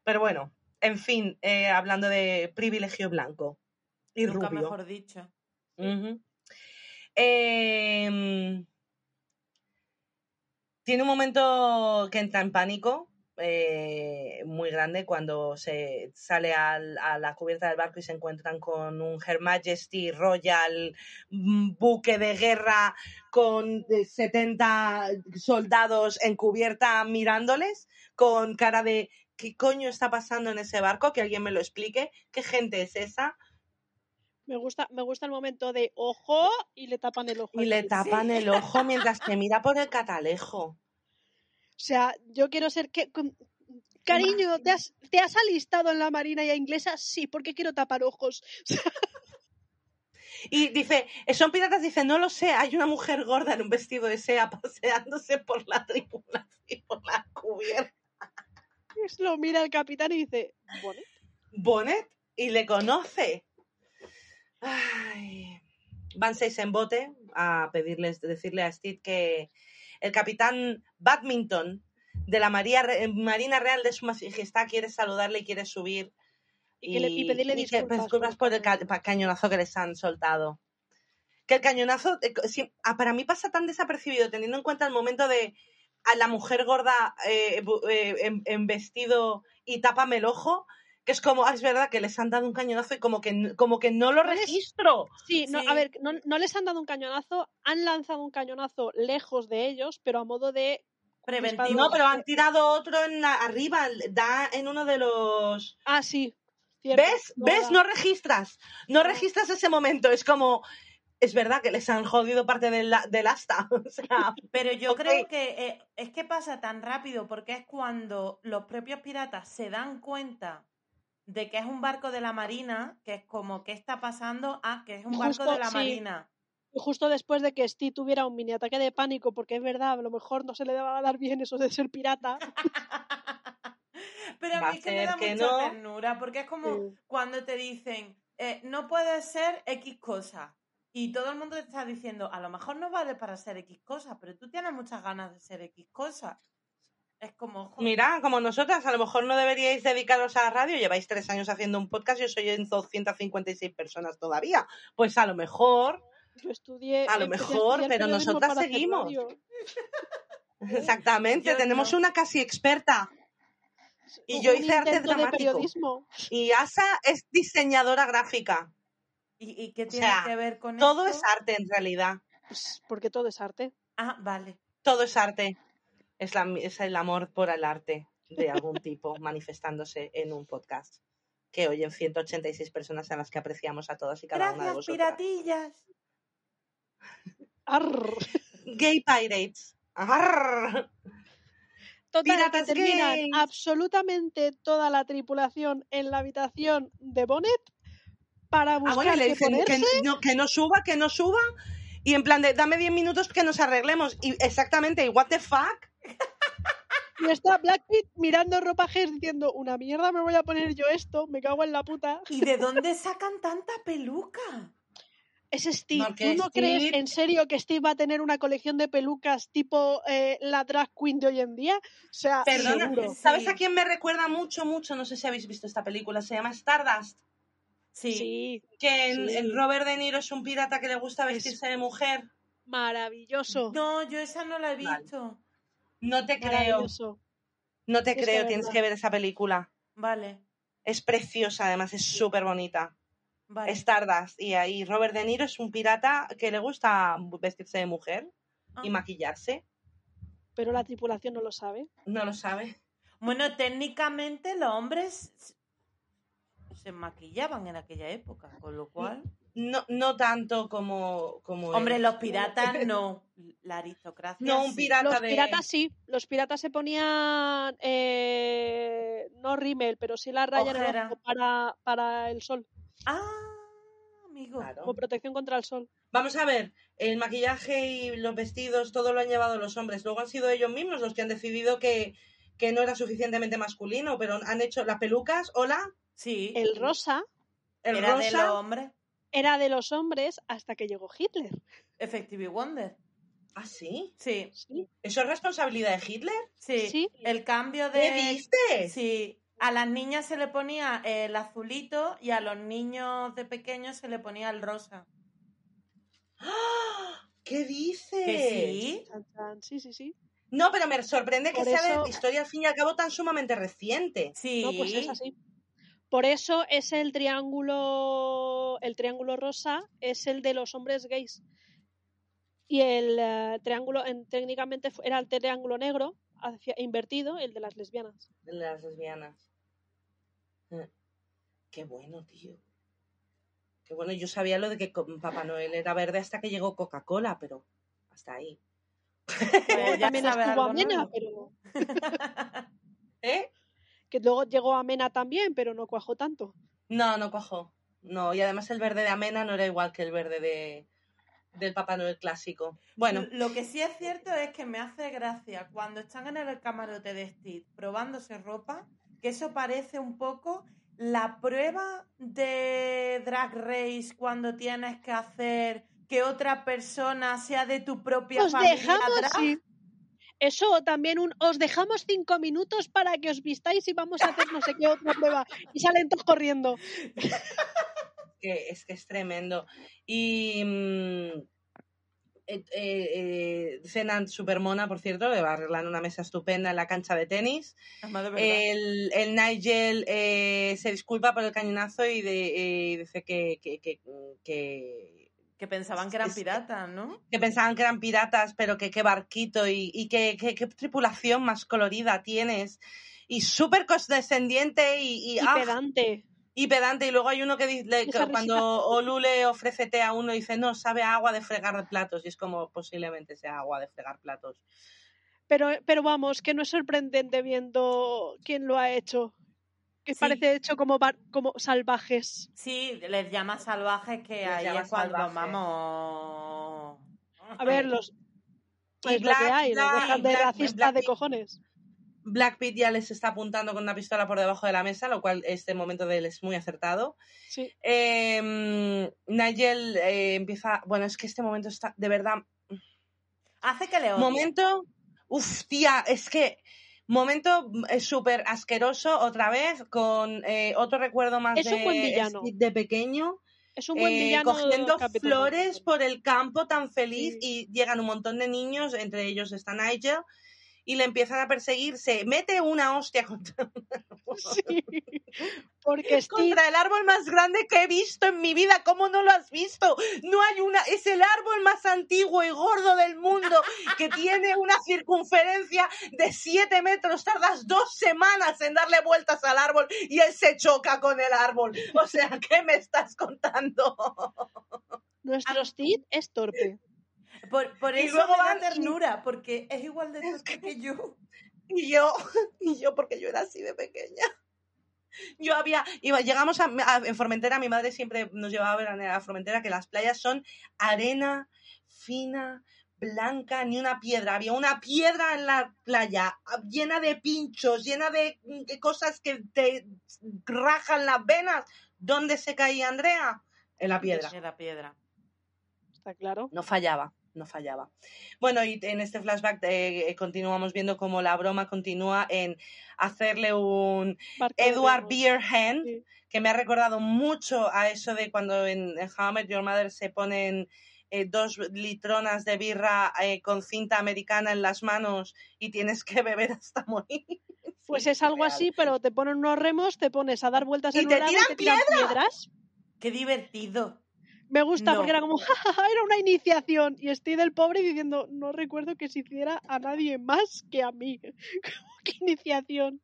Speaker 1: Pero bueno, en fin, eh, hablando de privilegio blanco y
Speaker 3: Nunca
Speaker 1: rubio.
Speaker 3: mejor dicho.
Speaker 1: Em, tiene un momento que entra en pánico eh, muy grande cuando se sale al- a la cubierta del barco y se encuentran con un Her Majesty Royal mm, buque de guerra con eh, 70 soldados en cubierta mirándoles con cara de ¿qué coño está pasando en ese barco? Que alguien me lo explique. ¿Qué gente es esa?
Speaker 2: Me gusta, me gusta el momento de ojo y le tapan el ojo.
Speaker 1: Y le tapan el ojo mientras que mira por el catalejo.
Speaker 2: O sea, yo quiero ser que. Cariño, ¿te has, ¿te has alistado en la Marina ya inglesa? Sí, porque quiero tapar ojos.
Speaker 1: Y dice, son piratas, dice, no lo sé, hay una mujer gorda en un vestido de sea paseándose por la tripulación, por la cubierta.
Speaker 2: Lo mira el capitán y dice, bueno,
Speaker 1: Bonnet y le conoce. Ay. Van seis en bote a pedirles, decirle a Steve que el capitán Badminton de la María Re- Marina Real de Su Majestad quiere saludarle y quiere subir
Speaker 2: y, que le, y pedirle
Speaker 1: y que
Speaker 2: disculpas.
Speaker 1: disculpas por el ca- cañonazo que les han soltado. Que el cañonazo, eh, ah, para mí pasa tan desapercibido, teniendo en cuenta el momento de a la mujer gorda eh, eh, en, en vestido y tápame el ojo, que es como, ah, es verdad que les han dado un cañonazo y como que, como que no lo registro.
Speaker 2: Sí, no, a ver, no, no les han dado un cañonazo, han lanzado un cañonazo lejos de ellos, pero a modo de...
Speaker 3: Preventivo.
Speaker 1: No, pero han tirado otro en la- arriba, da en uno de los...
Speaker 2: Ah, sí. cierto,
Speaker 1: ¿Ves?
Speaker 2: no
Speaker 1: ¿Ves?
Speaker 2: da.
Speaker 1: No registras. No registras ese momento. Es como. Es verdad que les han jodido parte del, la- del asta. O sea,
Speaker 3: Pero yo creo que eh, es que pasa tan rápido porque es cuando los propios piratas se dan cuenta de que es un barco de la marina, que es como, ¿qué está pasando? Ah, que es un barco de la
Speaker 2: sí.
Speaker 3: marina.
Speaker 2: Y justo después de que Steve tuviera un mini ataque de pánico, porque es verdad, a lo mejor no se le va a dar bien eso de ser pirata.
Speaker 3: Pero a mí es que me da
Speaker 1: que
Speaker 3: mucha
Speaker 1: no.
Speaker 3: ternura, porque es como
Speaker 2: Sí.
Speaker 3: cuando te dicen, eh, no puede ser X cosa. Y todo el mundo te está diciendo, a lo mejor no vale para ser X cosa, pero tú tienes muchas ganas de ser X cosa. Es como, joder,
Speaker 1: mira, como nosotras, a lo mejor no deberíais dedicaros a la radio. Lleváis tres años haciendo un podcast y yo soy en 256 personas todavía. Pues a lo mejor,
Speaker 2: Yo estudié.
Speaker 1: A lo mejor, pero nosotras seguimos. exactamente,
Speaker 3: Yo
Speaker 1: tenemos
Speaker 3: no.
Speaker 1: una casi experta. Y
Speaker 2: Un-
Speaker 1: yo hice arte dramático.
Speaker 2: periodismo.
Speaker 1: Y Asa es diseñadora gráfica.
Speaker 3: ¿y, y qué
Speaker 1: o
Speaker 3: tiene
Speaker 1: sea,
Speaker 3: que ver con
Speaker 1: Todo
Speaker 3: esto?
Speaker 1: es arte en realidad.
Speaker 2: Pues porque todo es arte.
Speaker 3: Ah, vale.
Speaker 1: Todo es arte. Es, la- es el amor por el arte de algún tipo manifestándose en un podcast que oyen 186 personas a las que apreciamos a todas y cada una de
Speaker 3: Gracias,
Speaker 1: vosotras.
Speaker 3: piratillas.
Speaker 2: Arr.
Speaker 1: Gay Pirates. Arr.
Speaker 2: Total, que terminan
Speaker 1: gays.
Speaker 2: absolutamente toda la tripulación en la habitación de Bonnet para
Speaker 1: Ah,
Speaker 2: buscar
Speaker 1: bueno, y le
Speaker 2: qué
Speaker 1: dicen que no, que no suba, que no suba. Y en plan de, dame 10 minutos que nos arreglemos. Y exactamente, y what the fuck.
Speaker 2: Y está Black Pit mirando ropajes diciendo, una mierda me voy a poner yo esto, me cago en la puta.
Speaker 3: ¿Y de dónde sacan tanta peluca?
Speaker 2: Es Steve.
Speaker 1: Porque
Speaker 2: ¿Tú no crees en serio que Steve va a tener una colección de pelucas tipo eh, la drag queen de hoy en día? O sea,
Speaker 1: Perdona,
Speaker 2: seguro.
Speaker 1: ¿sabes a quién me recuerda mucho, mucho? No sé si habéis visto esta película, se llama Stardust.
Speaker 3: Sí.
Speaker 2: Sí,
Speaker 1: Que en,
Speaker 2: Sí.
Speaker 1: en Robert De Niro es un pirata que le gusta
Speaker 2: Es-
Speaker 1: vestirse de mujer.
Speaker 2: maravilloso.
Speaker 3: No, yo esa no la he
Speaker 1: Vale. No te creo, no te
Speaker 2: Es
Speaker 1: creo, tienes
Speaker 2: verdad.
Speaker 1: que ver esa película.
Speaker 3: Vale,
Speaker 1: Es preciosa, además es súper bonita.
Speaker 3: vale.
Speaker 1: Stardust. Y ahí Robert De Niro es un pirata que le gusta vestirse de mujer y
Speaker 3: Ah.
Speaker 1: maquillarse.
Speaker 2: Pero la tripulación no lo sabe.
Speaker 1: No lo sabe.
Speaker 3: Bueno, técnicamente los hombres se maquillaban en aquella época, con lo cual...
Speaker 1: No, no tanto como, como
Speaker 3: Hombre,
Speaker 1: él.
Speaker 3: los piratas no. La aristocracia
Speaker 1: No, un
Speaker 3: sí.
Speaker 1: pirata
Speaker 2: Los
Speaker 1: de...
Speaker 2: piratas sí, los piratas se ponían eh, no rímel, pero sí la raya en el
Speaker 3: Ojera.
Speaker 2: ojo para, para el sol,
Speaker 3: Ah, amigo.
Speaker 1: Claro.
Speaker 2: como protección contra el sol.
Speaker 1: Vamos a ver, el maquillaje y los vestidos, todo lo han llevado los hombres. Luego han sido ellos mismos los que han decidido que, que no era suficientemente masculino, pero han hecho las pelucas, hola,
Speaker 3: Sí.
Speaker 2: El rosa
Speaker 1: el
Speaker 3: era de los
Speaker 1: rosa.
Speaker 3: hombres.
Speaker 2: Era de los hombres hasta que llegó Hitler.
Speaker 3: Effective Wonder.
Speaker 1: ¿Ah, sí?
Speaker 3: Sí,
Speaker 2: Sí,
Speaker 1: ¿Eso es responsabilidad de Hitler?
Speaker 3: sí.
Speaker 2: Sí.
Speaker 3: El cambio
Speaker 1: ¿Qué
Speaker 3: de...
Speaker 1: dices?
Speaker 3: Sí. A las niñas se le ponía el azulito y a los niños de pequeños se le ponía el rosa.
Speaker 1: ¡Ah! ¿Qué dices?
Speaker 3: Que sí.
Speaker 2: chan, chan, sí, sí, sí.
Speaker 1: No, pero me sorprende que sea de historia al fin y al cabo tan sumamente reciente.
Speaker 3: Sí.
Speaker 2: No, pues es así. Por eso es el triángulo, el triángulo rosa es el de los hombres gays. Y el eh, triángulo, en- técnicamente era el triángulo negro, hacia, invertido, el de las lesbianas.
Speaker 1: De las lesbianas. Eh, Qué bueno, tío. Qué bueno, yo sabía lo de que Papá Noel era verde hasta que llegó Coca-Cola, pero hasta ahí.
Speaker 2: Luego
Speaker 3: ya
Speaker 2: también estuvo Amena, pero
Speaker 1: ¿Eh?
Speaker 2: Que luego llegó Amena también, pero no cuajó tanto.
Speaker 1: No, no cojo. No, y además el verde de Amena no era igual que el verde de del Papá Noel clásico. Bueno,
Speaker 3: Lo que sí es cierto es que me hace gracia cuando están en el camarote de Steve probándose ropa, que eso parece un poco la prueba de Drag Race cuando tienes que hacer que otra persona sea de tu propia familia
Speaker 2: dejamos,
Speaker 3: drag.
Speaker 2: Eso también un, os dejamos cinco minutos para que os vistáis y vamos a hacer no sé qué otra prueba. Y salen todos corriendo.
Speaker 1: que es que es tremendo. Y mm, eh, eh, eh, cena súper mona, por cierto, le va arreglando una mesa estupenda en la cancha de tenis.
Speaker 3: De verdad.
Speaker 1: El, el Nigel eh, se disculpa por el cañonazo y, de, eh, dice que, que, que, que,
Speaker 3: que pensaban que eran piratas, ¿no?
Speaker 1: que pensaban que eran piratas, pero que qué barquito y, y que, que- qué tripulación más colorida tienes. Y súper condescendiente y, y,
Speaker 2: Y
Speaker 1: ah,
Speaker 2: pedante.
Speaker 1: y pedante. Y luego hay uno que dice, cuando Olu le ofrece té a uno, dice, no, sabe a agua de fregar platos. Y es como posiblemente sea agua de fregar platos.
Speaker 2: Pero, pero vamos, que no es sorprendente viendo quién lo ha hecho. Que
Speaker 3: Sí.
Speaker 2: parece hecho como, bar- como salvajes.
Speaker 3: Sí, les llama salvajes que
Speaker 1: Les
Speaker 3: ahí es cuando
Speaker 1: salvajes.
Speaker 3: vamos.
Speaker 2: A ver, los.
Speaker 1: Y
Speaker 2: es lo que
Speaker 1: Black-
Speaker 2: hay,
Speaker 1: Black-
Speaker 2: dejan de
Speaker 1: Black-
Speaker 2: racistas
Speaker 1: Black-
Speaker 2: de cojones.
Speaker 1: Black Pit ya les está apuntando con una pistola por debajo de la mesa, lo cual este momento de él es muy acertado.
Speaker 2: Sí.
Speaker 1: Eh, Nigel eh, empieza. Bueno, es que este momento está. De verdad.
Speaker 3: Hace que le odie.
Speaker 1: Momento. Uf, tía, es que. Momento eh, súper asqueroso otra vez, con eh, otro recuerdo más
Speaker 2: Es un
Speaker 1: de,
Speaker 2: buen villano.
Speaker 1: Steve de pequeño.
Speaker 2: Es un buen
Speaker 1: eh,
Speaker 2: villano.
Speaker 1: cogiendo flores por el campo tan feliz
Speaker 2: Sí.
Speaker 1: y llegan un montón de niños, entre ellos está Nigel, y le empiezan a perseguir, se mete una hostia contra,
Speaker 2: Sí. Porque Steve.
Speaker 1: el árbol más grande que he visto en mi vida. ¿Cómo no lo has visto? No hay una, es el árbol más antiguo y gordo del mundo que tiene una circunferencia de 7 metros. Tardas dos semanas en darle vueltas al árbol y él se choca con el árbol. O sea, ¿qué me estás contando?
Speaker 2: Nuestro Steve es torpe.
Speaker 3: Por, por
Speaker 1: Y
Speaker 3: eso
Speaker 1: luego
Speaker 3: me da
Speaker 1: van
Speaker 3: ternura, porque es igual de torpe que yo.
Speaker 1: Y yo, y yo porque yo era así de pequeña. Yo había, iba, llegamos a, a- en Formentera, mi madre siempre nos llevaba a ver a Formentera que las playas son arena fina, blanca ni una piedra. Había una piedra en la playa llena de pinchos, llena de mm, cosas que te rajan las venas. ¿Dónde se caía Andrea? En la piedra.
Speaker 3: En la piedra.
Speaker 2: Está claro.
Speaker 1: No fallaba, no fallaba. Bueno, y en este flashback eh, continuamos viendo cómo la broma continúa en hacerle un Edward. Beer Hand,
Speaker 2: Sí.
Speaker 1: que me ha recordado mucho a eso de cuando en en How I Met Your Mother se ponen eh, dos litronas de birra eh, con cinta americana en las manos y tienes que beber hasta morir.
Speaker 2: Pues
Speaker 1: Sí,
Speaker 2: es algo
Speaker 1: real.
Speaker 2: así, pero te ponen unos remos, te pones a dar vueltas
Speaker 1: Y
Speaker 2: en
Speaker 1: te tiran
Speaker 2: y te tiran piedras.
Speaker 3: Qué divertido.
Speaker 2: Me gusta
Speaker 3: No.
Speaker 2: porque era como, "Ja, era una iniciación. Y estoy del pobre diciendo, no recuerdo que se hiciera a nadie más que a mí. ¿Qué iniciación?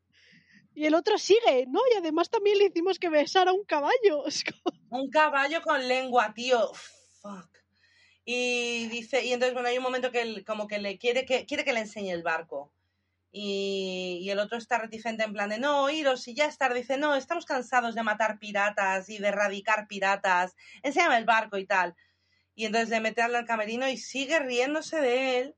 Speaker 2: Y el otro sigue, ¿no? Y además también le hicimos que besara un caballo.
Speaker 1: Un caballo con lengua, tío. Fuck. Y dice, y entonces, bueno, hay un momento que él como que le quiere que, quiere que le enseñe el barco. Y, el otro está reticente en plan de, no, iros, y ya está. Dice, no, estamos cansados de matar piratas y de erradicar piratas. Enséñame el barco y tal. Y entonces de meterle al camerino y sigue riéndose de él.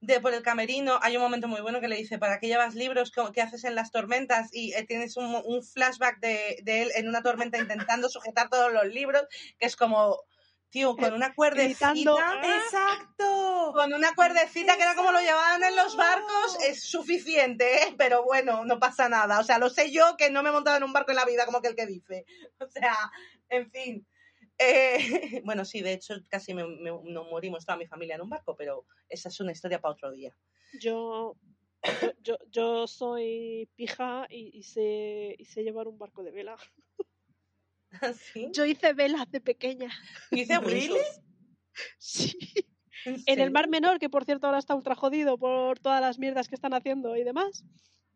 Speaker 1: De por el camerino hay un momento muy bueno que le dice, ¿para qué llevas libros ¿Cómo- que haces en las tormentas? Y eh, tienes un, un flashback de, de él en una tormenta intentando sujetar todos los libros, que es como, tío, con una cuerdecita,
Speaker 3: ¡Exacto!
Speaker 1: con una cuerdecita que era como lo llevaban en los barcos, es suficiente, ¿eh? pero bueno, no pasa nada. O sea, lo sé yo que no me he montado en un barco en la vida, como que el que dice. O sea, en fin. Eh, bueno, sí, de hecho casi me, me- nos morimos toda mi familia en un barco, pero esa es una historia para otro día.
Speaker 2: yo, yo, yo, yo soy pija y, y sé, y sé llevar un barco de vela.
Speaker 1: ¿Sí?
Speaker 2: Yo hice velas de pequeña.
Speaker 1: Dice
Speaker 3: ¿Really?
Speaker 1: Windsurf.
Speaker 2: Sí.
Speaker 1: ¿En
Speaker 2: En el? Mar Menor, que por cierto ahora está ultra jodido por todas las mierdas que están haciendo y demás.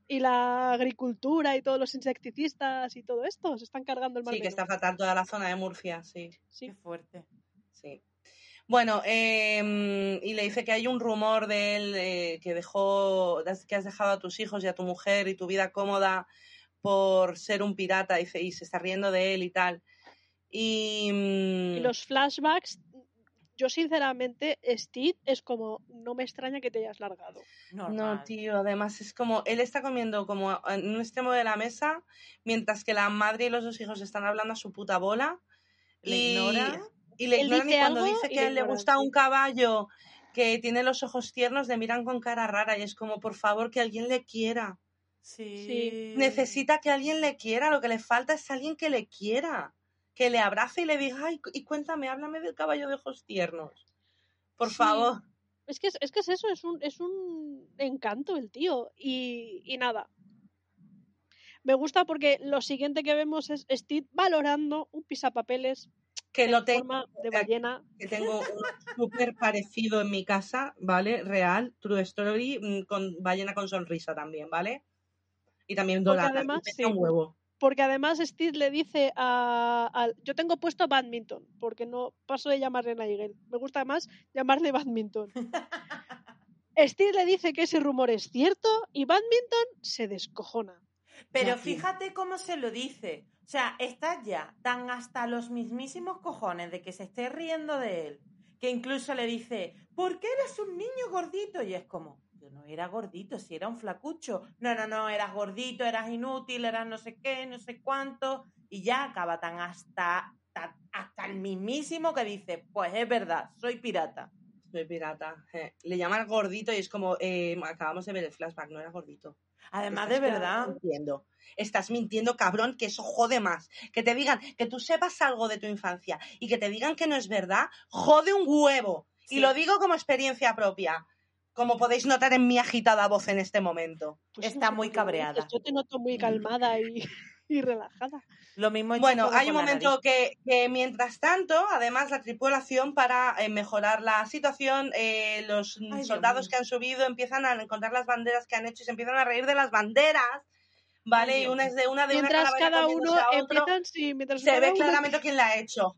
Speaker 2: Y la agricultura y todos los insecticistas y todo esto. Se están cargando el Mar
Speaker 1: Sí, que
Speaker 2: Menor.
Speaker 1: está fatal toda la zona de Murcia, sí.
Speaker 2: Sí.
Speaker 3: Qué fuerte.
Speaker 1: Sí. Bueno, em, y le dice que hay un rumor de él eh, que dejó, que has dejado a tus hijos y a tu mujer y tu vida cómoda por ser un pirata, dice, y se está riendo de él y tal. Y, mm,
Speaker 2: Y los flashbacks, yo sinceramente, Steve es como, no me extraña que te hayas largado.
Speaker 3: Normal.
Speaker 1: No, tío, además es como, él está comiendo como en un extremo de la mesa, mientras que la madre y los dos hijos están hablando a su puta bola.
Speaker 3: Le
Speaker 1: y,
Speaker 3: ignora.
Speaker 1: y le
Speaker 2: Él
Speaker 1: ignoran y
Speaker 2: dice
Speaker 1: cuando
Speaker 2: algo
Speaker 1: dice que él le gusta
Speaker 2: sí.
Speaker 1: un caballo que tiene los ojos tiernos, le miran con cara rara y es como, por favor, que alguien le quiera.
Speaker 3: Sí.
Speaker 2: Sí.
Speaker 1: Necesita que alguien le quiera, lo que le falta es alguien que le quiera, que le abrace y le diga, ay, y cuéntame, háblame del caballo de ojos tiernos. Por
Speaker 2: Sí.
Speaker 1: favor.
Speaker 2: Es que es, es que es eso, es un, es un encanto el tío. Y, y nada. Me gusta porque lo siguiente que vemos es Steve valorando un pisapapeles
Speaker 1: Que
Speaker 2: en
Speaker 1: lo tengo,
Speaker 2: forma de ballena.
Speaker 1: que tengo uno súper parecido en mi casa, ¿vale? Real, True Story, mm, con ballena con sonrisa también, ¿vale? Y también
Speaker 2: Porque
Speaker 1: dorada,
Speaker 2: además,
Speaker 1: y pesa
Speaker 2: sí.
Speaker 1: un huevo.
Speaker 2: Porque además Steve le dice a, al- Yo tengo puesto badminton, porque no paso de llamarle Nigel. Me gusta más llamarle badminton. Steve le dice que ese rumor es cierto y badminton se descojona.
Speaker 3: Pero fíjate cómo se lo dice. O sea, está ya tan hasta los mismísimos cojones de que se esté riendo de él, que incluso le dice, ¿por qué eres un niño gordito? Y es como, yo no era gordito, si era un flacucho. No, no, no, eras gordito, eras inútil, eras no sé qué, no sé cuánto. Y ya acaba tan hasta, ta- hasta el mismísimo que dice, pues es verdad, soy pirata.
Speaker 1: Soy pirata. Le llaman gordito y es como, eh, acabamos de ver el flashback, no era gordito.
Speaker 3: Además, de verdad,
Speaker 1: mintiendo. Estás mintiendo, cabrón, que eso jode más. Que te digan que tú sepas algo de tu infancia y que te digan que no es verdad, jode un huevo.
Speaker 3: Sí.
Speaker 1: Y lo digo como experiencia propia, como podéis notar en mi agitada voz en este momento.
Speaker 2: Pues
Speaker 3: Está muy cabreada.
Speaker 2: Yo te noto muy calmada y, y relajada.
Speaker 3: lo mismo
Speaker 1: Bueno, hay un momento que, que mientras tanto, además, la tripulación para eh, mejorar la situación, eh, los
Speaker 3: Ay,
Speaker 1: soldados que han subido empiezan a encontrar las banderas que han hecho y se empiezan a reír de las banderas, ¿vale?
Speaker 3: Ay,
Speaker 1: y una es de una de
Speaker 2: Mientras
Speaker 1: una
Speaker 2: cada uno
Speaker 1: a otro.
Speaker 2: empiezan, sí, mientras
Speaker 1: Se
Speaker 2: cada
Speaker 1: ve
Speaker 2: uno-
Speaker 1: claramente quién la ha hecho.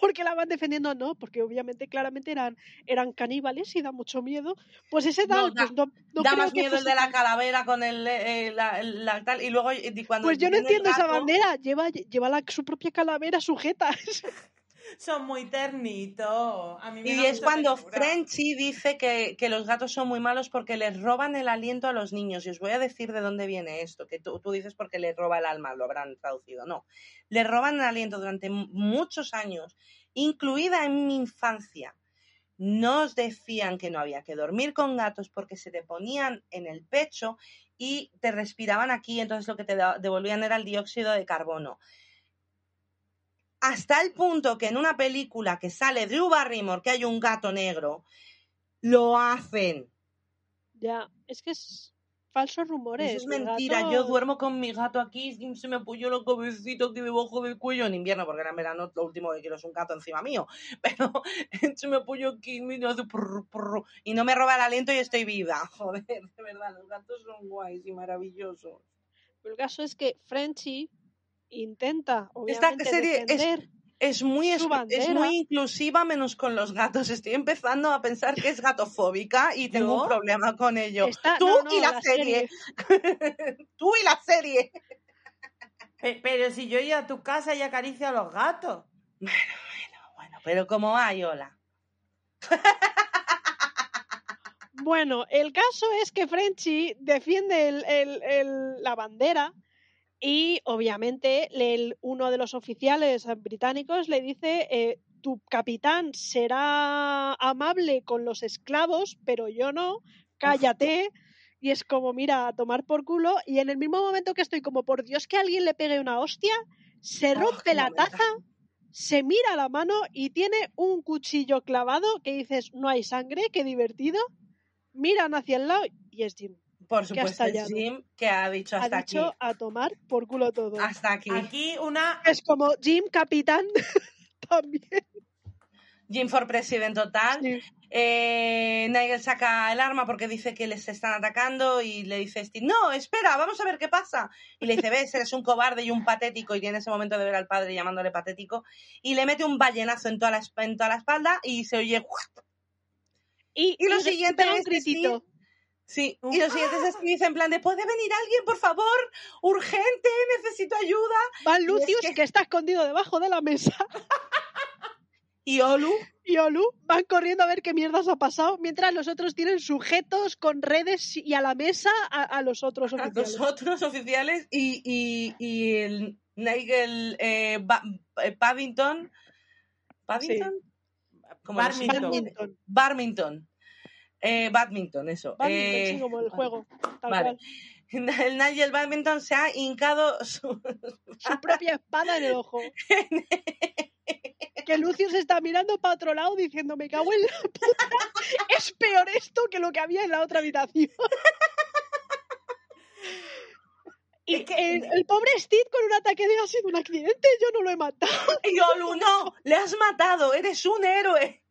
Speaker 2: Porque la van defendiendo, no, porque obviamente claramente eran, eran caníbales y da mucho miedo. Pues ese
Speaker 1: No,
Speaker 2: tal,
Speaker 1: da-
Speaker 2: pues no, no
Speaker 1: da
Speaker 2: creo
Speaker 1: más
Speaker 2: que
Speaker 1: miedo el de la calavera con el, eh, la, la tal. Y luego, y cuando
Speaker 2: Pues yo no
Speaker 1: el
Speaker 2: entiendo esa bandera, lleva, lleva la, su propia calavera sujeta.
Speaker 3: Son muy ternitos. A mí me
Speaker 1: Y es cuando
Speaker 3: ternura.
Speaker 1: Frenchy dice que, que los gatos son muy malos porque les roban el aliento a los niños. Y os voy a decir de dónde viene esto, que tú, tú dices porque les roba el alma, lo habrán traducido. No, les roban el aliento durante mu- muchos años, incluida en mi infancia. Nos decían que no había que dormir con gatos porque se te ponían en el pecho y te respiraban aquí, entonces lo que te devolvían era el dióxido de carbono hasta el punto que en una película que sale Drew Barrymore, que hay un gato negro, lo hacen.
Speaker 2: Ya, es que es falsos rumores.
Speaker 1: Eso es mentira. Yo duermo con mi gato aquí y se me apoyó los cabecitos aquí debajo del cuello en invierno, porque era en verano lo último que quiero es un gato encima mío. Pero se me apoyó aquí mira, hace prr, prr, y no me roba el aliento y estoy viva. Joder, de verdad, los gatos son guays y maravillosos.
Speaker 2: Pero el caso es que Frenchy intenta,
Speaker 1: Esta serie es-
Speaker 2: defender.
Speaker 1: Es muy,
Speaker 2: Su
Speaker 1: es, es muy inclusiva menos con los gatos. Estoy empezando a pensar que es gatofóbica y tengo
Speaker 3: ¿Yo?
Speaker 1: un problema con ello.
Speaker 2: Está-
Speaker 1: Tú
Speaker 2: no, no,
Speaker 1: y la,
Speaker 2: la
Speaker 1: serie. Tú y la serie.
Speaker 3: Pe- Pero si yo he ido a tu casa y acaricio a los gatos.
Speaker 1: Bueno, pero como hay, hola.
Speaker 2: Bueno, el caso es que Frenchy defiende el- el- el- la bandera y obviamente el- uno de los oficiales británicos le dice, eh, tu capitán será amable con los esclavos, pero yo no, cállate. Y es como, mira, a tomar por culo. Y en el mismo momento que estoy como, por Dios, que alguien le pegue una hostia, se
Speaker 1: Oh,
Speaker 2: rompe la taza, se mira la mano y tiene un cuchillo clavado que dices, no hay sangre, qué divertido. Miran hacia el lado y es Jim.
Speaker 1: Por
Speaker 2: Que
Speaker 1: supuesto,
Speaker 2: ha.
Speaker 1: Jim que ha dicho
Speaker 2: Ha
Speaker 1: hasta
Speaker 2: dicho
Speaker 1: aquí.
Speaker 2: a tomar por culo todo.
Speaker 1: Hasta aquí.
Speaker 3: Aquí una.
Speaker 2: Es como Jim, capitán, también.
Speaker 1: Jim for President total.
Speaker 2: Sí.
Speaker 1: Eh, Nigel saca el arma porque dice que les están atacando y le dice Steve, no, espera, vamos a ver qué pasa. Y le dice, ves, eres un cobarde y un patético. Y tiene ese momento de ver al padre llamándole patético. Y le mete un ballenazo en toda la, en toda la espalda y se oye...
Speaker 2: Y,
Speaker 1: Y lo
Speaker 2: y
Speaker 1: siguiente
Speaker 2: un
Speaker 1: es. Sí, y lo siguiente es que dice en plan de, ¿puede venir alguien, por favor? Urgente, necesito ayuda.
Speaker 2: Va
Speaker 1: es
Speaker 2: Lucius,
Speaker 1: que-
Speaker 2: que... está escondido debajo de la mesa,
Speaker 1: Y Olu,
Speaker 2: y Olu van corriendo a ver qué mierdas ha pasado, mientras los otros tienen sujetos con redes y a la mesa a, a los otros
Speaker 1: a
Speaker 2: oficiales.
Speaker 1: los otros oficiales y, y, y el Nigel eh, Ba- eh, Paddington. ¿Paddington? ¿Cómo lo siento?
Speaker 3: Barmington.
Speaker 1: Barmington. Eh, badminton, eso.
Speaker 2: Badminton,
Speaker 1: Eh,
Speaker 2: sí, como el juego. Tal
Speaker 1: vale.
Speaker 2: cual.
Speaker 1: El Nigel Badminton se ha hincado su,
Speaker 2: Su propia espada en el ojo. que Lucius está mirando para otro lado diciendo, me cago en la puta, es peor esto que lo que había en la otra habitación. Y
Speaker 3: que-
Speaker 2: el, el pobre Steve con un ataque de ha sido un accidente, yo no lo he matado.
Speaker 1: Y Olu, no, le has matado, eres un héroe.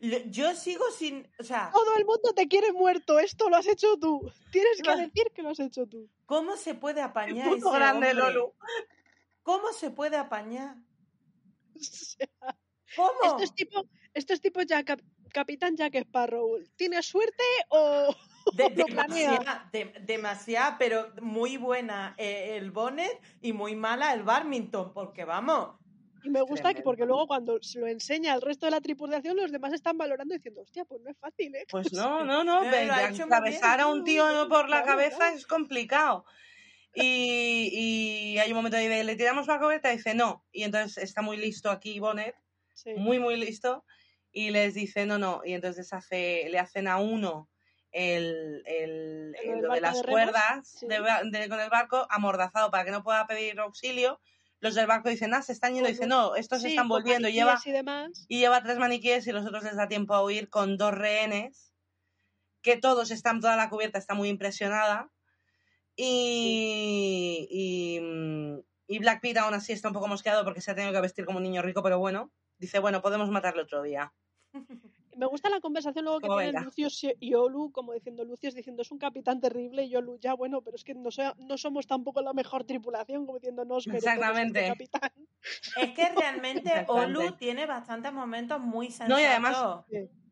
Speaker 3: Yo sigo sin. O sea,
Speaker 2: Todo el mundo te quiere muerto, esto lo has hecho tú. Tienes que decir que lo has hecho tú.
Speaker 3: ¿cómo se puede apañar ese
Speaker 1: grande,
Speaker 3: hombre?
Speaker 1: Lolu.
Speaker 3: ¿Cómo se puede apañar?
Speaker 2: O sea,
Speaker 3: ¿Cómo?
Speaker 2: Esto es tipo, esto es tipo Jack, Cap- Capitán Jack Sparrow. ¿Tienes suerte o
Speaker 3: De- demasiada, de- demasiada, pero muy buena eh, el Bonnet y muy mala el Barmington, porque vamos,
Speaker 2: Y me gusta que porque luego cuando se lo enseña al resto de la tripulación, los demás están valorando diciendo, hostia, pues no es fácil, ¿eh?
Speaker 1: Pues no, no, no,
Speaker 3: bien,
Speaker 1: a un tío por la cabeza es complicado. Y, y hay un momento de le tiramos la cubierta y dice no. Y entonces está muy listo aquí Bonnet,
Speaker 2: Sí.
Speaker 1: muy, muy listo. Y les dice no, no. Y entonces hace, le hacen a uno el, el-
Speaker 2: ¿Lo
Speaker 1: de las
Speaker 2: de
Speaker 1: cuerdas
Speaker 2: Sí.
Speaker 1: de ba- de- con el barco amordazado para que no pueda pedir auxilio. Los del barco dicen, ah, se están yendo. Y
Speaker 2: Con
Speaker 1: dice,
Speaker 2: los-
Speaker 1: no, estos se están volviendo. Y lleva,
Speaker 2: y demás.
Speaker 1: y lleva tres maniquíes y los otros les da tiempo a huir con dos rehenes, que todos están, toda la cubierta está muy impresionada. Y, y, mm, y Black Pete aún así está un poco mosqueado porque se ha tenido que vestir como un niño rico, pero bueno, dice, bueno, podemos matarle otro día.
Speaker 2: Me gusta la conversación luego que tienen. Lucius y- Olu, como diciendo, Lucius diciendo, es un capitán terrible, y Olu, ya bueno, pero es que no, sea- no somos tampoco la mejor tripulación, como diciendo, no os este
Speaker 1: Exactamente.
Speaker 2: capitán.
Speaker 3: es que realmente. Olu tiene bastantes momentos muy sensatos.
Speaker 1: No, y además-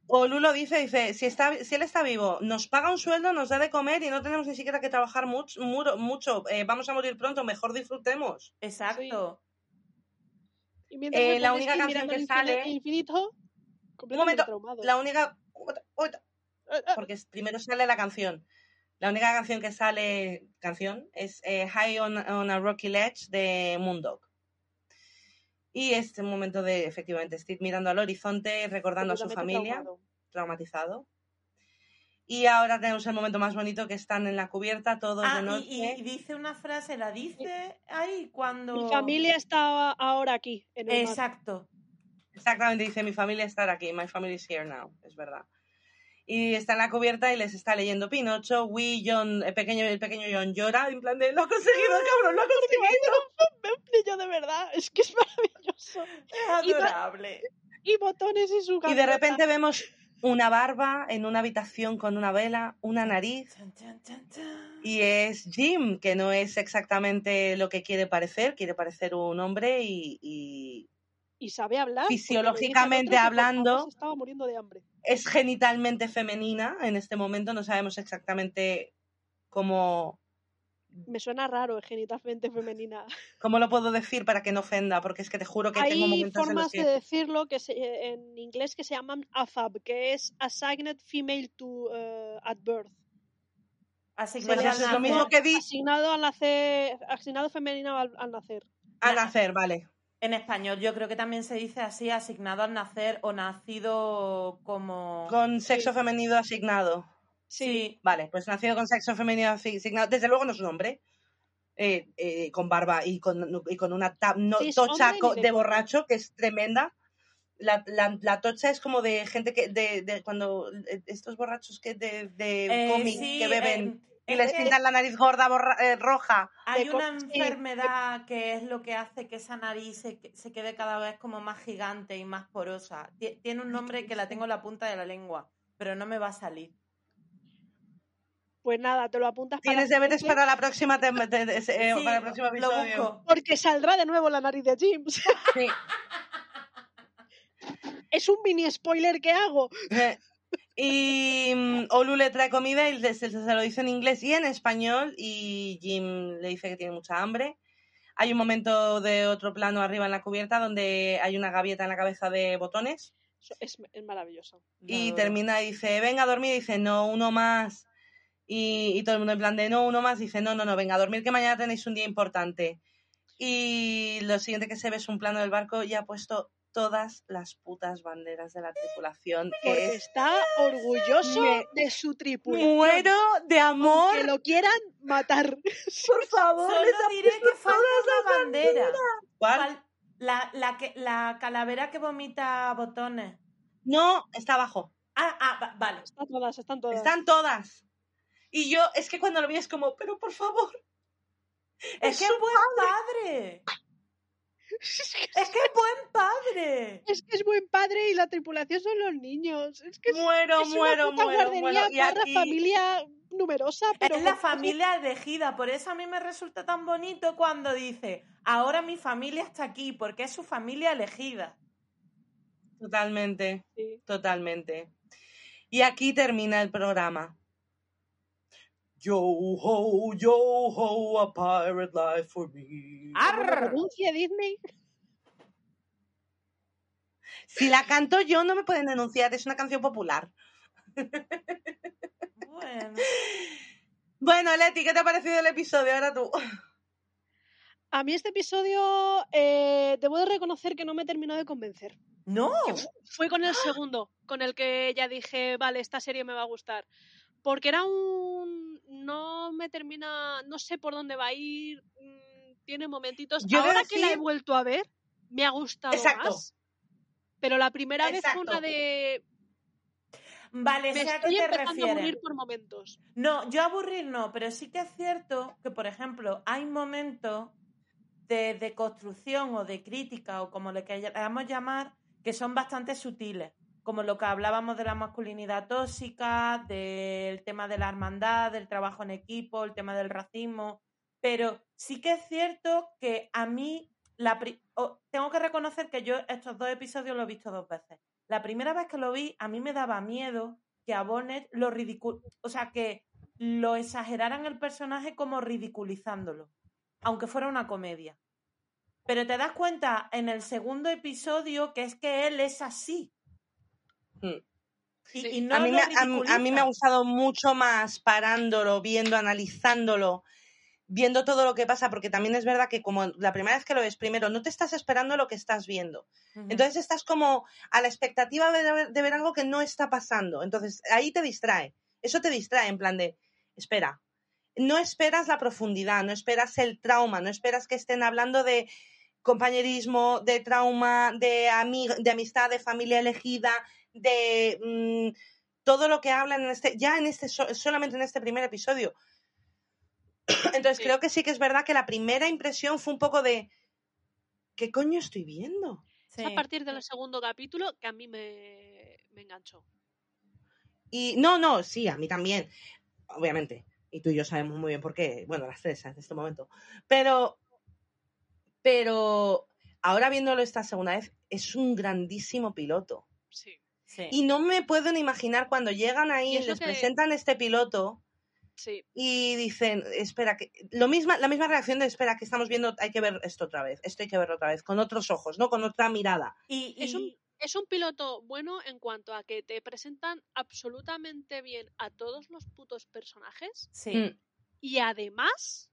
Speaker 1: Olu lo dice, dice, si, está, si él está vivo, nos paga un sueldo, nos da de comer y no tenemos ni siquiera que trabajar mucho, mucho eh, vamos a morir pronto, mejor disfrutemos.
Speaker 3: Exacto.
Speaker 2: Y mientras
Speaker 1: Eh, la única canción que sale-
Speaker 2: infinito,
Speaker 1: Un momento,
Speaker 2: traumado.
Speaker 1: la única...
Speaker 2: Eh, eh,
Speaker 1: Porque primero sale la canción. La única canción que sale, canción, es eh, High on, on a Rocky Ledge de Moondog. Y es un momento de, efectivamente, Steve mirando al horizonte, recordando a su familia,
Speaker 2: traumado.
Speaker 1: traumatizado. Y ahora tenemos el momento más bonito que están en la cubierta, todos
Speaker 3: Ah,
Speaker 1: de noche.
Speaker 3: y- y dice una frase, la dice ahí cuando...
Speaker 2: Mi familia está ahora aquí, en el mar.
Speaker 1: Exactamente, dice mi familia estar aquí, my family is here now, es verdad. Y está en la cubierta y les está leyendo Pinocho, Wee, John, el pequeño, el pequeño John llora, en plan de, lo ha conseguido, cabrón, lo ha conseguido.
Speaker 2: Brillo de verdad, es que es maravilloso.
Speaker 3: Es adorable.
Speaker 2: Y botones y su
Speaker 1: Y de repente vemos una barba en una habitación con una vela, una nariz, y es Jim, que no es exactamente lo que quiere parecer, quiere parecer un hombre y, y
Speaker 2: Y sabe hablar.
Speaker 1: Fisiológicamente hablando-
Speaker 2: estaba muriendo de hambre.
Speaker 1: es genitalmente femenina en este momento, no sabemos exactamente cómo,
Speaker 2: Me suena raro, es genitalmente femenina.
Speaker 1: cómo lo puedo decir para que no ofenda, porque es que te juro que tengo
Speaker 2: Hay
Speaker 1: momentos en los
Speaker 2: formas
Speaker 1: que...
Speaker 2: de decirlo que se- en inglés que se llaman AFAB, que es Assigned Female to eh, at Birth.
Speaker 1: Pues eso es lo mismo que di
Speaker 2: Asignado al nacer, asignado femenino al, al nacer.
Speaker 1: al nacer, vale.
Speaker 3: En español yo creo que también se dice así, asignado al nacer o nacido como...
Speaker 1: Con sexo femenino asignado.
Speaker 3: Sí,
Speaker 1: Vale, pues nacido con sexo femenino asignado. Desde luego no es un hombre. eh, eh, con barba y con, y con una ta- no-
Speaker 2: Sí, es
Speaker 1: tocha
Speaker 2: de
Speaker 1: borracho que es tremenda. La, la, la tocha es como de gente que, de, de cuando eh, estos borrachos que de, de
Speaker 3: Eh,
Speaker 1: cómic
Speaker 3: sí,
Speaker 1: que beben
Speaker 3: eh,
Speaker 1: y
Speaker 3: es
Speaker 1: les pintan la nariz gorda borra- eh, roja.
Speaker 3: Hay una enfermedad que es lo que hace que esa nariz se, se quede cada vez como más gigante y más porosa. Tie- Tiene un nombre que la tengo en la punta de la lengua, pero no me va a salir.
Speaker 2: Pues nada, te lo apuntas para
Speaker 1: Tienes deberes para la próxima de- eh,
Speaker 3: Sí,
Speaker 1: para el próximo
Speaker 3: lo
Speaker 1: episodio.
Speaker 3: busco.
Speaker 2: Porque saldrá de nuevo la nariz de James.
Speaker 1: Sí.
Speaker 2: es un mini spoiler que hago.
Speaker 1: Y mm, Olu le trae comida y se, se lo dice en inglés y en español y Jim le dice que tiene mucha hambre. Hay un momento de otro plano arriba en la cubierta donde hay una gavieta en la cabeza de botones
Speaker 2: Es, es maravilloso.
Speaker 1: y
Speaker 3: No.
Speaker 1: termina y dice, venga a dormir, y dice, no, uno más. Y, y todo el mundo en plan de, no, uno más, dice, no, no, no, venga a dormir que mañana tenéis un día importante. Y lo siguiente que se ve es un plano del barco y ha puesto todas las putas banderas de la tripulación, que
Speaker 2: Porque
Speaker 1: es
Speaker 2: está orgulloso
Speaker 1: Me
Speaker 2: de su tripulación.
Speaker 1: Muero de amor.
Speaker 2: Que lo quieran matar.
Speaker 1: Por favor,
Speaker 3: Solo
Speaker 1: les
Speaker 3: diré que falta
Speaker 1: todas
Speaker 3: una bandera.
Speaker 1: ¿Cuál?
Speaker 3: La, la, que, la calavera que vomita botones.
Speaker 1: No, está abajo.
Speaker 3: Ah, ah, va- vale.
Speaker 2: Están todas, están todas.
Speaker 1: Están todas. Y yo, es que cuando lo vi es como, pero por favor.
Speaker 3: Es que es
Speaker 1: su
Speaker 3: buen padre. Es que es buen padre.
Speaker 2: Es que es buen padre y la tripulación son los niños. Es que es,
Speaker 1: Muero,
Speaker 2: es una
Speaker 1: muero,
Speaker 2: puta
Speaker 1: muero,
Speaker 2: guardería
Speaker 1: muero. Y aquí,
Speaker 2: familia numerosa, pero
Speaker 3: es la familia elegida, por eso a mí me resulta tan bonito cuando dice, ahora mi familia está aquí, porque es su familia elegida.
Speaker 1: totalmente,
Speaker 2: Sí.
Speaker 1: totalmente. Y aquí termina el programa. Yo ho, yo ho, a pirate life for me.
Speaker 2: Renuncie Disney.
Speaker 1: Si la canto yo, no me pueden denunciar, es una canción popular.
Speaker 3: Bueno.
Speaker 1: Bueno, Leti, ¿qué te ha parecido el episodio? Ahora tú.
Speaker 2: A mí este episodio eh, debo de reconocer que no me terminó de convencer.
Speaker 3: No.
Speaker 2: Fue con el segundo, con el que ya dije, vale, esta serie me va a gustar. Porque era un... No me termina... No sé por dónde va a ir. mm, Tiene momentitos.
Speaker 1: Yo
Speaker 2: Ahora que la he vuelto a ver, me ha gustado
Speaker 1: Exacto.
Speaker 2: más. Pero la primera vez fue una de...
Speaker 3: Vale,
Speaker 2: Me
Speaker 3: sé a qué te
Speaker 2: empezando a
Speaker 3: refieres.
Speaker 2: aburrir por momentos.
Speaker 3: No, yo aburrir no, pero sí que es cierto que, por ejemplo, hay momentos de, de construcción o de crítica o como le queramos llamar, que son bastante sutiles, como lo que hablábamos de la masculinidad tóxica, del tema de la hermandad, del trabajo en equipo, el tema del racismo, pero sí que es cierto que a mí, la tengo que reconocer que yo estos dos episodios los he visto dos veces. La primera vez que lo vi, a mí me daba miedo que a Bonnet lo ridicul... O sea, que lo exageraran el personaje como ridiculizándolo, aunque fuera una comedia. Pero te das cuenta en el segundo episodio que es que él es así. Y, no
Speaker 1: a, mí me, a, mí- a mí me ha gustado mucho más parándolo, viendo, analizándolo, viendo todo lo que pasa, porque también es verdad que como la primera vez que lo ves, primero, no te estás esperando lo que estás viendo. Entonces estás como a la expectativa de ver, de ver algo que no está pasando. Entonces ahí te distrae. Eso te distrae en plan de, espera, no esperas la profundidad, no esperas el trauma, no esperas que estén hablando de compañerismo, de trauma, de, ami- de amistad, de familia elegida, de mm, todo lo que hablan en este, ya en este, so- solamente en este primer episodio. Entonces
Speaker 2: Sí.
Speaker 1: creo que sí que es verdad que la primera impresión fue un poco de, ¿qué coño estoy viendo?
Speaker 2: Es a partir del segundo capítulo que a mí me, me enganchó.
Speaker 1: Y no, no, sí, a mí también, obviamente. Y tú y yo sabemos muy bien por qué. Bueno, las tres en este momento. Pero, pero ahora viéndolo esta segunda vez, es un grandísimo piloto.
Speaker 2: Sí.
Speaker 3: Sí.
Speaker 1: Y no me puedo ni imaginar cuando llegan ahí
Speaker 2: Y
Speaker 1: les
Speaker 2: que-
Speaker 1: presentan este piloto
Speaker 2: Sí.
Speaker 1: y dicen, espera, que lo misma, la misma reacción de espera que estamos viendo, hay que ver esto otra vez, esto hay que verlo otra vez, con otros ojos, ¿no? Con otra mirada.
Speaker 3: Y,
Speaker 2: Es un, es un piloto bueno en cuanto a que te presentan absolutamente bien a todos los putos personajes
Speaker 3: sí.
Speaker 1: Mm.
Speaker 2: y además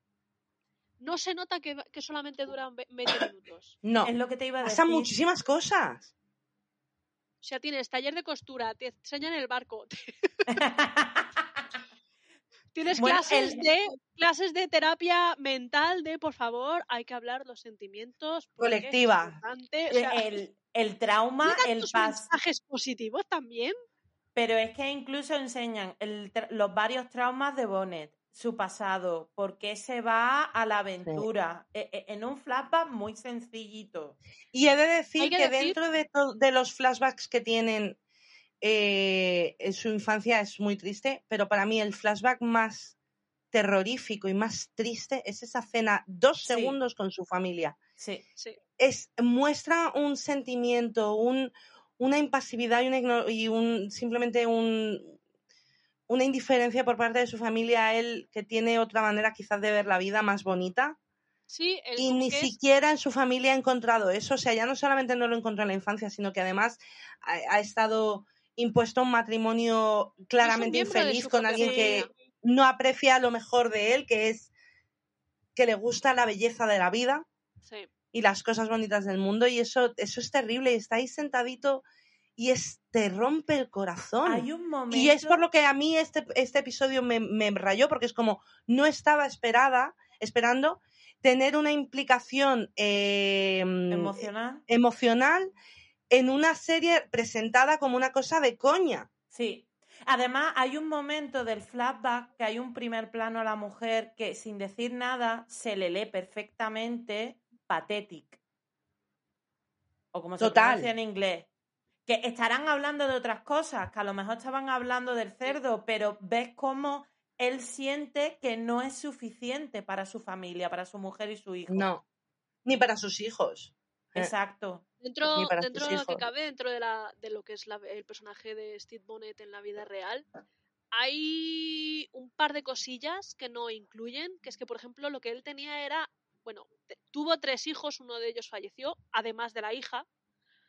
Speaker 2: no se nota que, que solamente duran ve- 20 minutos.
Speaker 1: No,
Speaker 3: Es lo que te iba a decir.
Speaker 1: pasan muchísimas cosas.
Speaker 2: O sea, tienes taller de costura, te enseñan el barco, tienes
Speaker 3: Bueno,
Speaker 2: clases,
Speaker 3: el-
Speaker 2: de, clases de terapia mental de, por favor, hay que hablar los sentimientos.
Speaker 1: Colectiva.
Speaker 2: importante". O sea,
Speaker 3: el, el trauma,
Speaker 2: ¿tiene
Speaker 3: el
Speaker 2: tantos
Speaker 3: pas.
Speaker 2: mensajes positivos también.
Speaker 3: Pero es que incluso enseñan el los varios traumas de Bonnet, su pasado, por qué se va a la aventura, e- e- en un flashback muy sencillito.
Speaker 1: Y he de decir
Speaker 2: que
Speaker 1: que,
Speaker 2: decir-
Speaker 1: dentro de, de los flashbacks que tienen eh, en su infancia es muy triste, pero para mí el flashback más terrorífico y más triste es esa cena dos
Speaker 3: Sí.
Speaker 1: segundos con su familia.
Speaker 3: Sí,
Speaker 2: Sí.
Speaker 1: Es, muestra un sentimiento, un, una impasividad y, y un, simplemente un, una indiferencia por parte de su familia a él que tiene otra manera quizás de ver la vida más bonita
Speaker 2: Sí, el
Speaker 1: y ni
Speaker 2: es-
Speaker 1: siquiera en su familia ha encontrado eso. O sea, ya no solamente no lo encontró en la infancia, sino que además ha, ha estado impuesto a un matrimonio claramente infeliz con alguien que no aprecia lo mejor de él, que es que le gusta la belleza de la vida
Speaker 2: Sí.
Speaker 1: y las cosas bonitas del mundo. Y eso, eso es terrible. Y está ahí sentadito y es, te rompe el corazón.
Speaker 3: hay un momento...
Speaker 1: Y es por lo que a mí este, este episodio me, me rayó, porque es como no estaba esperada, esperando tener una implicación eh,
Speaker 3: emocional.
Speaker 1: emocional en una serie presentada como una cosa de coña.
Speaker 3: Sí. Además, hay un momento del flashback que hay un primer plano a la mujer que sin decir nada se le lee perfectamente pathetic. O como se pronuncia en inglés. Que estarán hablando de otras cosas, que a lo mejor estaban hablando del cerdo, pero ves cómo él siente que no es suficiente para su familia, para su mujer y su hijo.
Speaker 1: No, ni para sus hijos. Eh,
Speaker 3: Exacto.
Speaker 2: Dentro, dentro de lo que cabe, dentro de, la, de lo que es la- el personaje de Steve Bonnet en la vida real, hay un par de cosillas que no incluyen, que es que, por ejemplo, lo que él tenía era, bueno, tuvo tres hijos, uno de ellos falleció, además de la hija,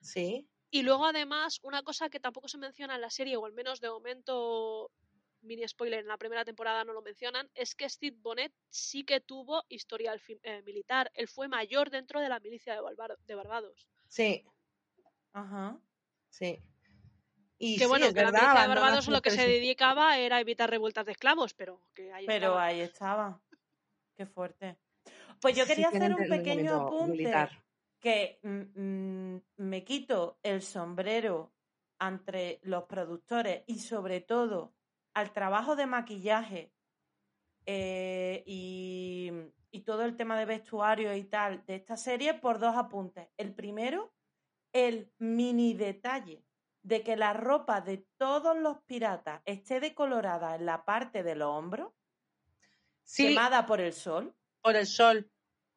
Speaker 1: Sí,
Speaker 2: y luego además una cosa que tampoco se menciona en la serie, o al menos de momento, mini spoiler, en la primera temporada no lo mencionan, es que Steve Bonnet sí que tuvo historial eh, militar, él fue mayor dentro de la milicia de, Barbar- de Barbados.
Speaker 1: sí,
Speaker 3: Ajá.
Speaker 1: sí. Y
Speaker 2: que
Speaker 1: sí,
Speaker 2: bueno,
Speaker 1: es
Speaker 2: que la
Speaker 1: verdad,
Speaker 2: milicia de Barbados lo que se dedicaba era evitar revueltas de esclavos, pero que ahí
Speaker 3: Pero
Speaker 2: estaba.
Speaker 3: ahí estaba. Qué fuerte. Pues yo quería hacer un pequeño apunte
Speaker 1: militar.
Speaker 3: Que mm, mm, me quito el sombrero entre los productores y sobre todo al trabajo de maquillaje eh, y, y todo el tema de vestuario y tal de esta serie por dos apuntes. El primero, el mini detalle de que la ropa de todos los piratas esté decolorada en la parte de los hombros,
Speaker 1: Sí,
Speaker 3: quemada por el sol,
Speaker 1: por el sol.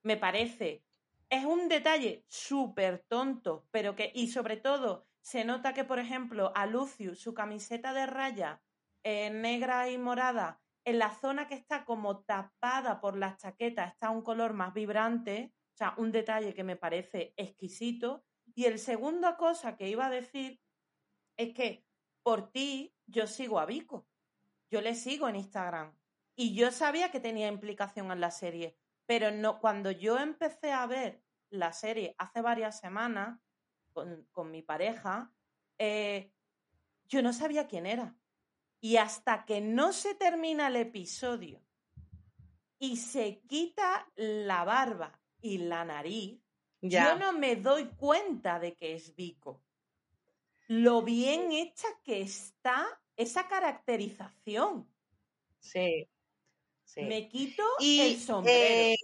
Speaker 3: me parece. Es un detalle súper tonto, pero que, y sobre todo, se nota que, por ejemplo, a Lucius, su camiseta de raya eh, negra y morada, en la zona que está como tapada por las chaquetas, está un color más vibrante, O sea, un detalle que me parece exquisito. Y el segunda cosa que iba a decir es que por ti yo sigo a Vico. Yo le sigo en Instagram. Y yo sabía que tenía implicación en la serie. Pero no, cuando yo empecé a ver la serie hace varias semanas con, con mi pareja, eh, yo no sabía quién era. Y hasta que no se termina el episodio y se quita la barba y la nariz,
Speaker 1: Ya.
Speaker 3: yo no me doy cuenta de que es Vico. Lo bien hecha que está esa caracterización.
Speaker 1: Sí. Sí.
Speaker 3: Me quito
Speaker 1: y
Speaker 3: el sombrero.
Speaker 1: eh,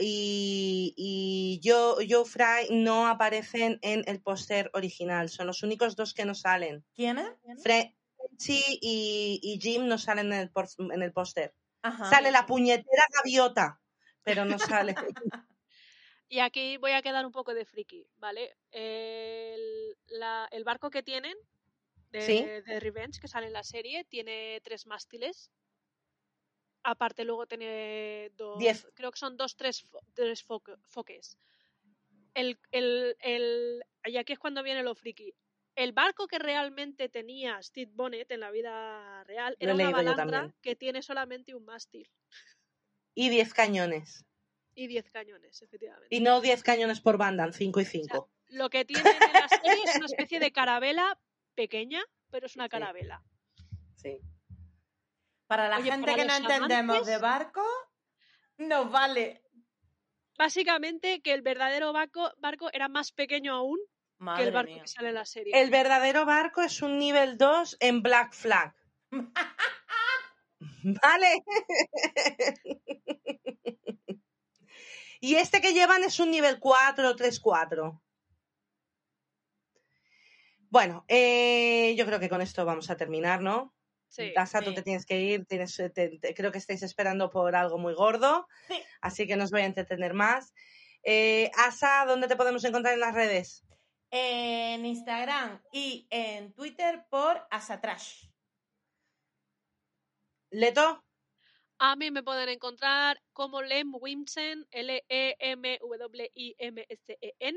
Speaker 1: y, y yo, Joe Fry no aparecen en el póster original. Son los únicos dos que no salen.
Speaker 3: ¿Quién es?
Speaker 1: Frenchy y, y Jim no salen en el, pos- en el póster. Sale la puñetera gaviota, pero no sale.
Speaker 2: Y aquí voy a quedar un poco de friki, ¿vale? El, la- el barco que tienen de,
Speaker 1: Sí.
Speaker 2: de Revenge, que sale en la serie, tiene tres mástiles. Aparte luego tiene dos,
Speaker 1: Diez.
Speaker 2: creo que son dos, tres, tres foque- foques. El, el, el, y aquí es cuando viene lo friki. El barco que realmente tenía Steve Bonnet en la vida real era una balandra que tiene solamente un mástil
Speaker 1: Y 10 cañones.
Speaker 2: y 10 cañones, efectivamente.
Speaker 1: Y no 10 cañones por banda, 5 y 5.
Speaker 2: Lo que tienen en la serie es una especie de carabela pequeña, pero es una
Speaker 1: Sí.
Speaker 2: carabela.
Speaker 1: Sí.
Speaker 3: Para la
Speaker 2: Oye,
Speaker 3: gente
Speaker 2: para
Speaker 3: que no entendemos de barco, nos vale.
Speaker 2: Básicamente que el verdadero barco, barco era más pequeño aún que el barco
Speaker 3: mía.
Speaker 2: que sale en la serie.
Speaker 1: El verdadero barco es un nivel 2 en Black Flag. ¿Vale? y este que llevan es un nivel 4, 3, 4. Bueno, eh, yo creo que con esto vamos a terminar, ¿no?
Speaker 2: Sí.
Speaker 1: Asa, tú
Speaker 3: sí.
Speaker 1: te tienes que ir, tienes, te- te- creo que estáis esperando por algo muy gordo,
Speaker 3: Sí.
Speaker 1: así que no os voy a entretener más. Eh, Asa, ¿dónde te podemos encontrar en las redes?
Speaker 3: En Instagram y en Twitter por Asatrash.
Speaker 1: Leto,
Speaker 2: A mí me pueden encontrar como Lem Wimsen, E L-E-M-W-I-M-S-E-N.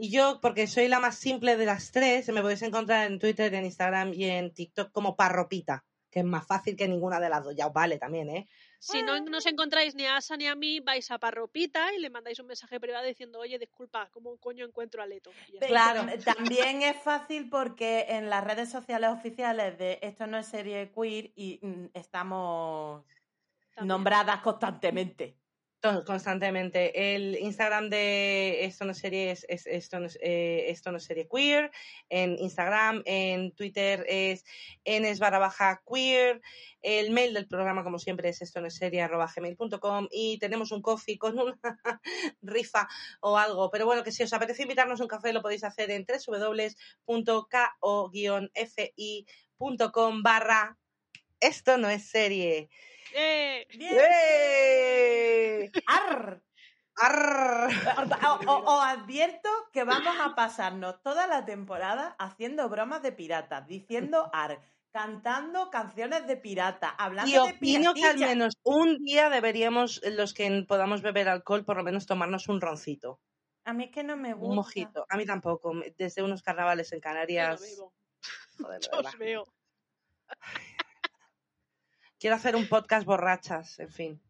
Speaker 1: Y yo, porque soy la más simple de las tres, me podéis encontrar en Twitter, en Instagram y en TikTok como Parropita, que es más fácil que ninguna de las dos. Ya os vale también, ¿eh?
Speaker 2: Si no nos encontráis ni a Asa ni a mí, vais a Parropita y le mandáis un mensaje privado diciendo, oye, disculpa, ¿cómo coño encuentro a Leto?
Speaker 1: Claro.
Speaker 3: También es fácil porque en las redes sociales oficiales de Esto no es serie queer y mm, estamos
Speaker 2: También.
Speaker 3: nombradas constantemente.
Speaker 1: Constantemente. El Instagram de Esto no serie es, es- esto, no eh, esto no serie queer. En Instagram, en Twitter es enes barra baja queer. El mail del programa, como siempre, es esto no serie arroba gmail.com. Y tenemos un coffee con una rifa o algo. Pero bueno, que si os apetece invitarnos un café, lo podéis hacer en www.ko-fi.com barra esto no es serie.
Speaker 2: ¡Eh!
Speaker 3: Bien.
Speaker 1: ¡Eh!
Speaker 3: Arr.
Speaker 1: Arr.
Speaker 3: O- advierto que vamos a pasarnos toda la temporada haciendo bromas de piratas, diciendo ar, cantando canciones de pirata, hablando
Speaker 1: Y
Speaker 3: de
Speaker 1: opino que al menos un día deberíamos, los que podamos beber alcohol, por lo menos tomarnos un roncito,
Speaker 3: A mí es que no me gusta.
Speaker 1: un mojito. A mí tampoco. Desde unos carnavales en
Speaker 2: Yo no
Speaker 1: Canarias.
Speaker 2: bebo.
Speaker 1: joder, de
Speaker 2: Yo os veo.
Speaker 1: Quiero hacer un podcast borrachas, en fin.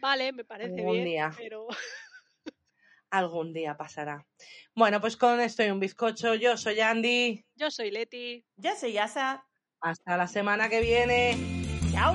Speaker 2: Vale, me parece
Speaker 1: Algún
Speaker 2: bien,
Speaker 1: día.
Speaker 2: pero
Speaker 1: Algún día pasará. Bueno, pues con esto y un bizcocho. Yo soy Andy.
Speaker 2: yo soy Leti.
Speaker 3: Yo soy Asa.
Speaker 1: Hasta la semana que viene.
Speaker 3: Chao,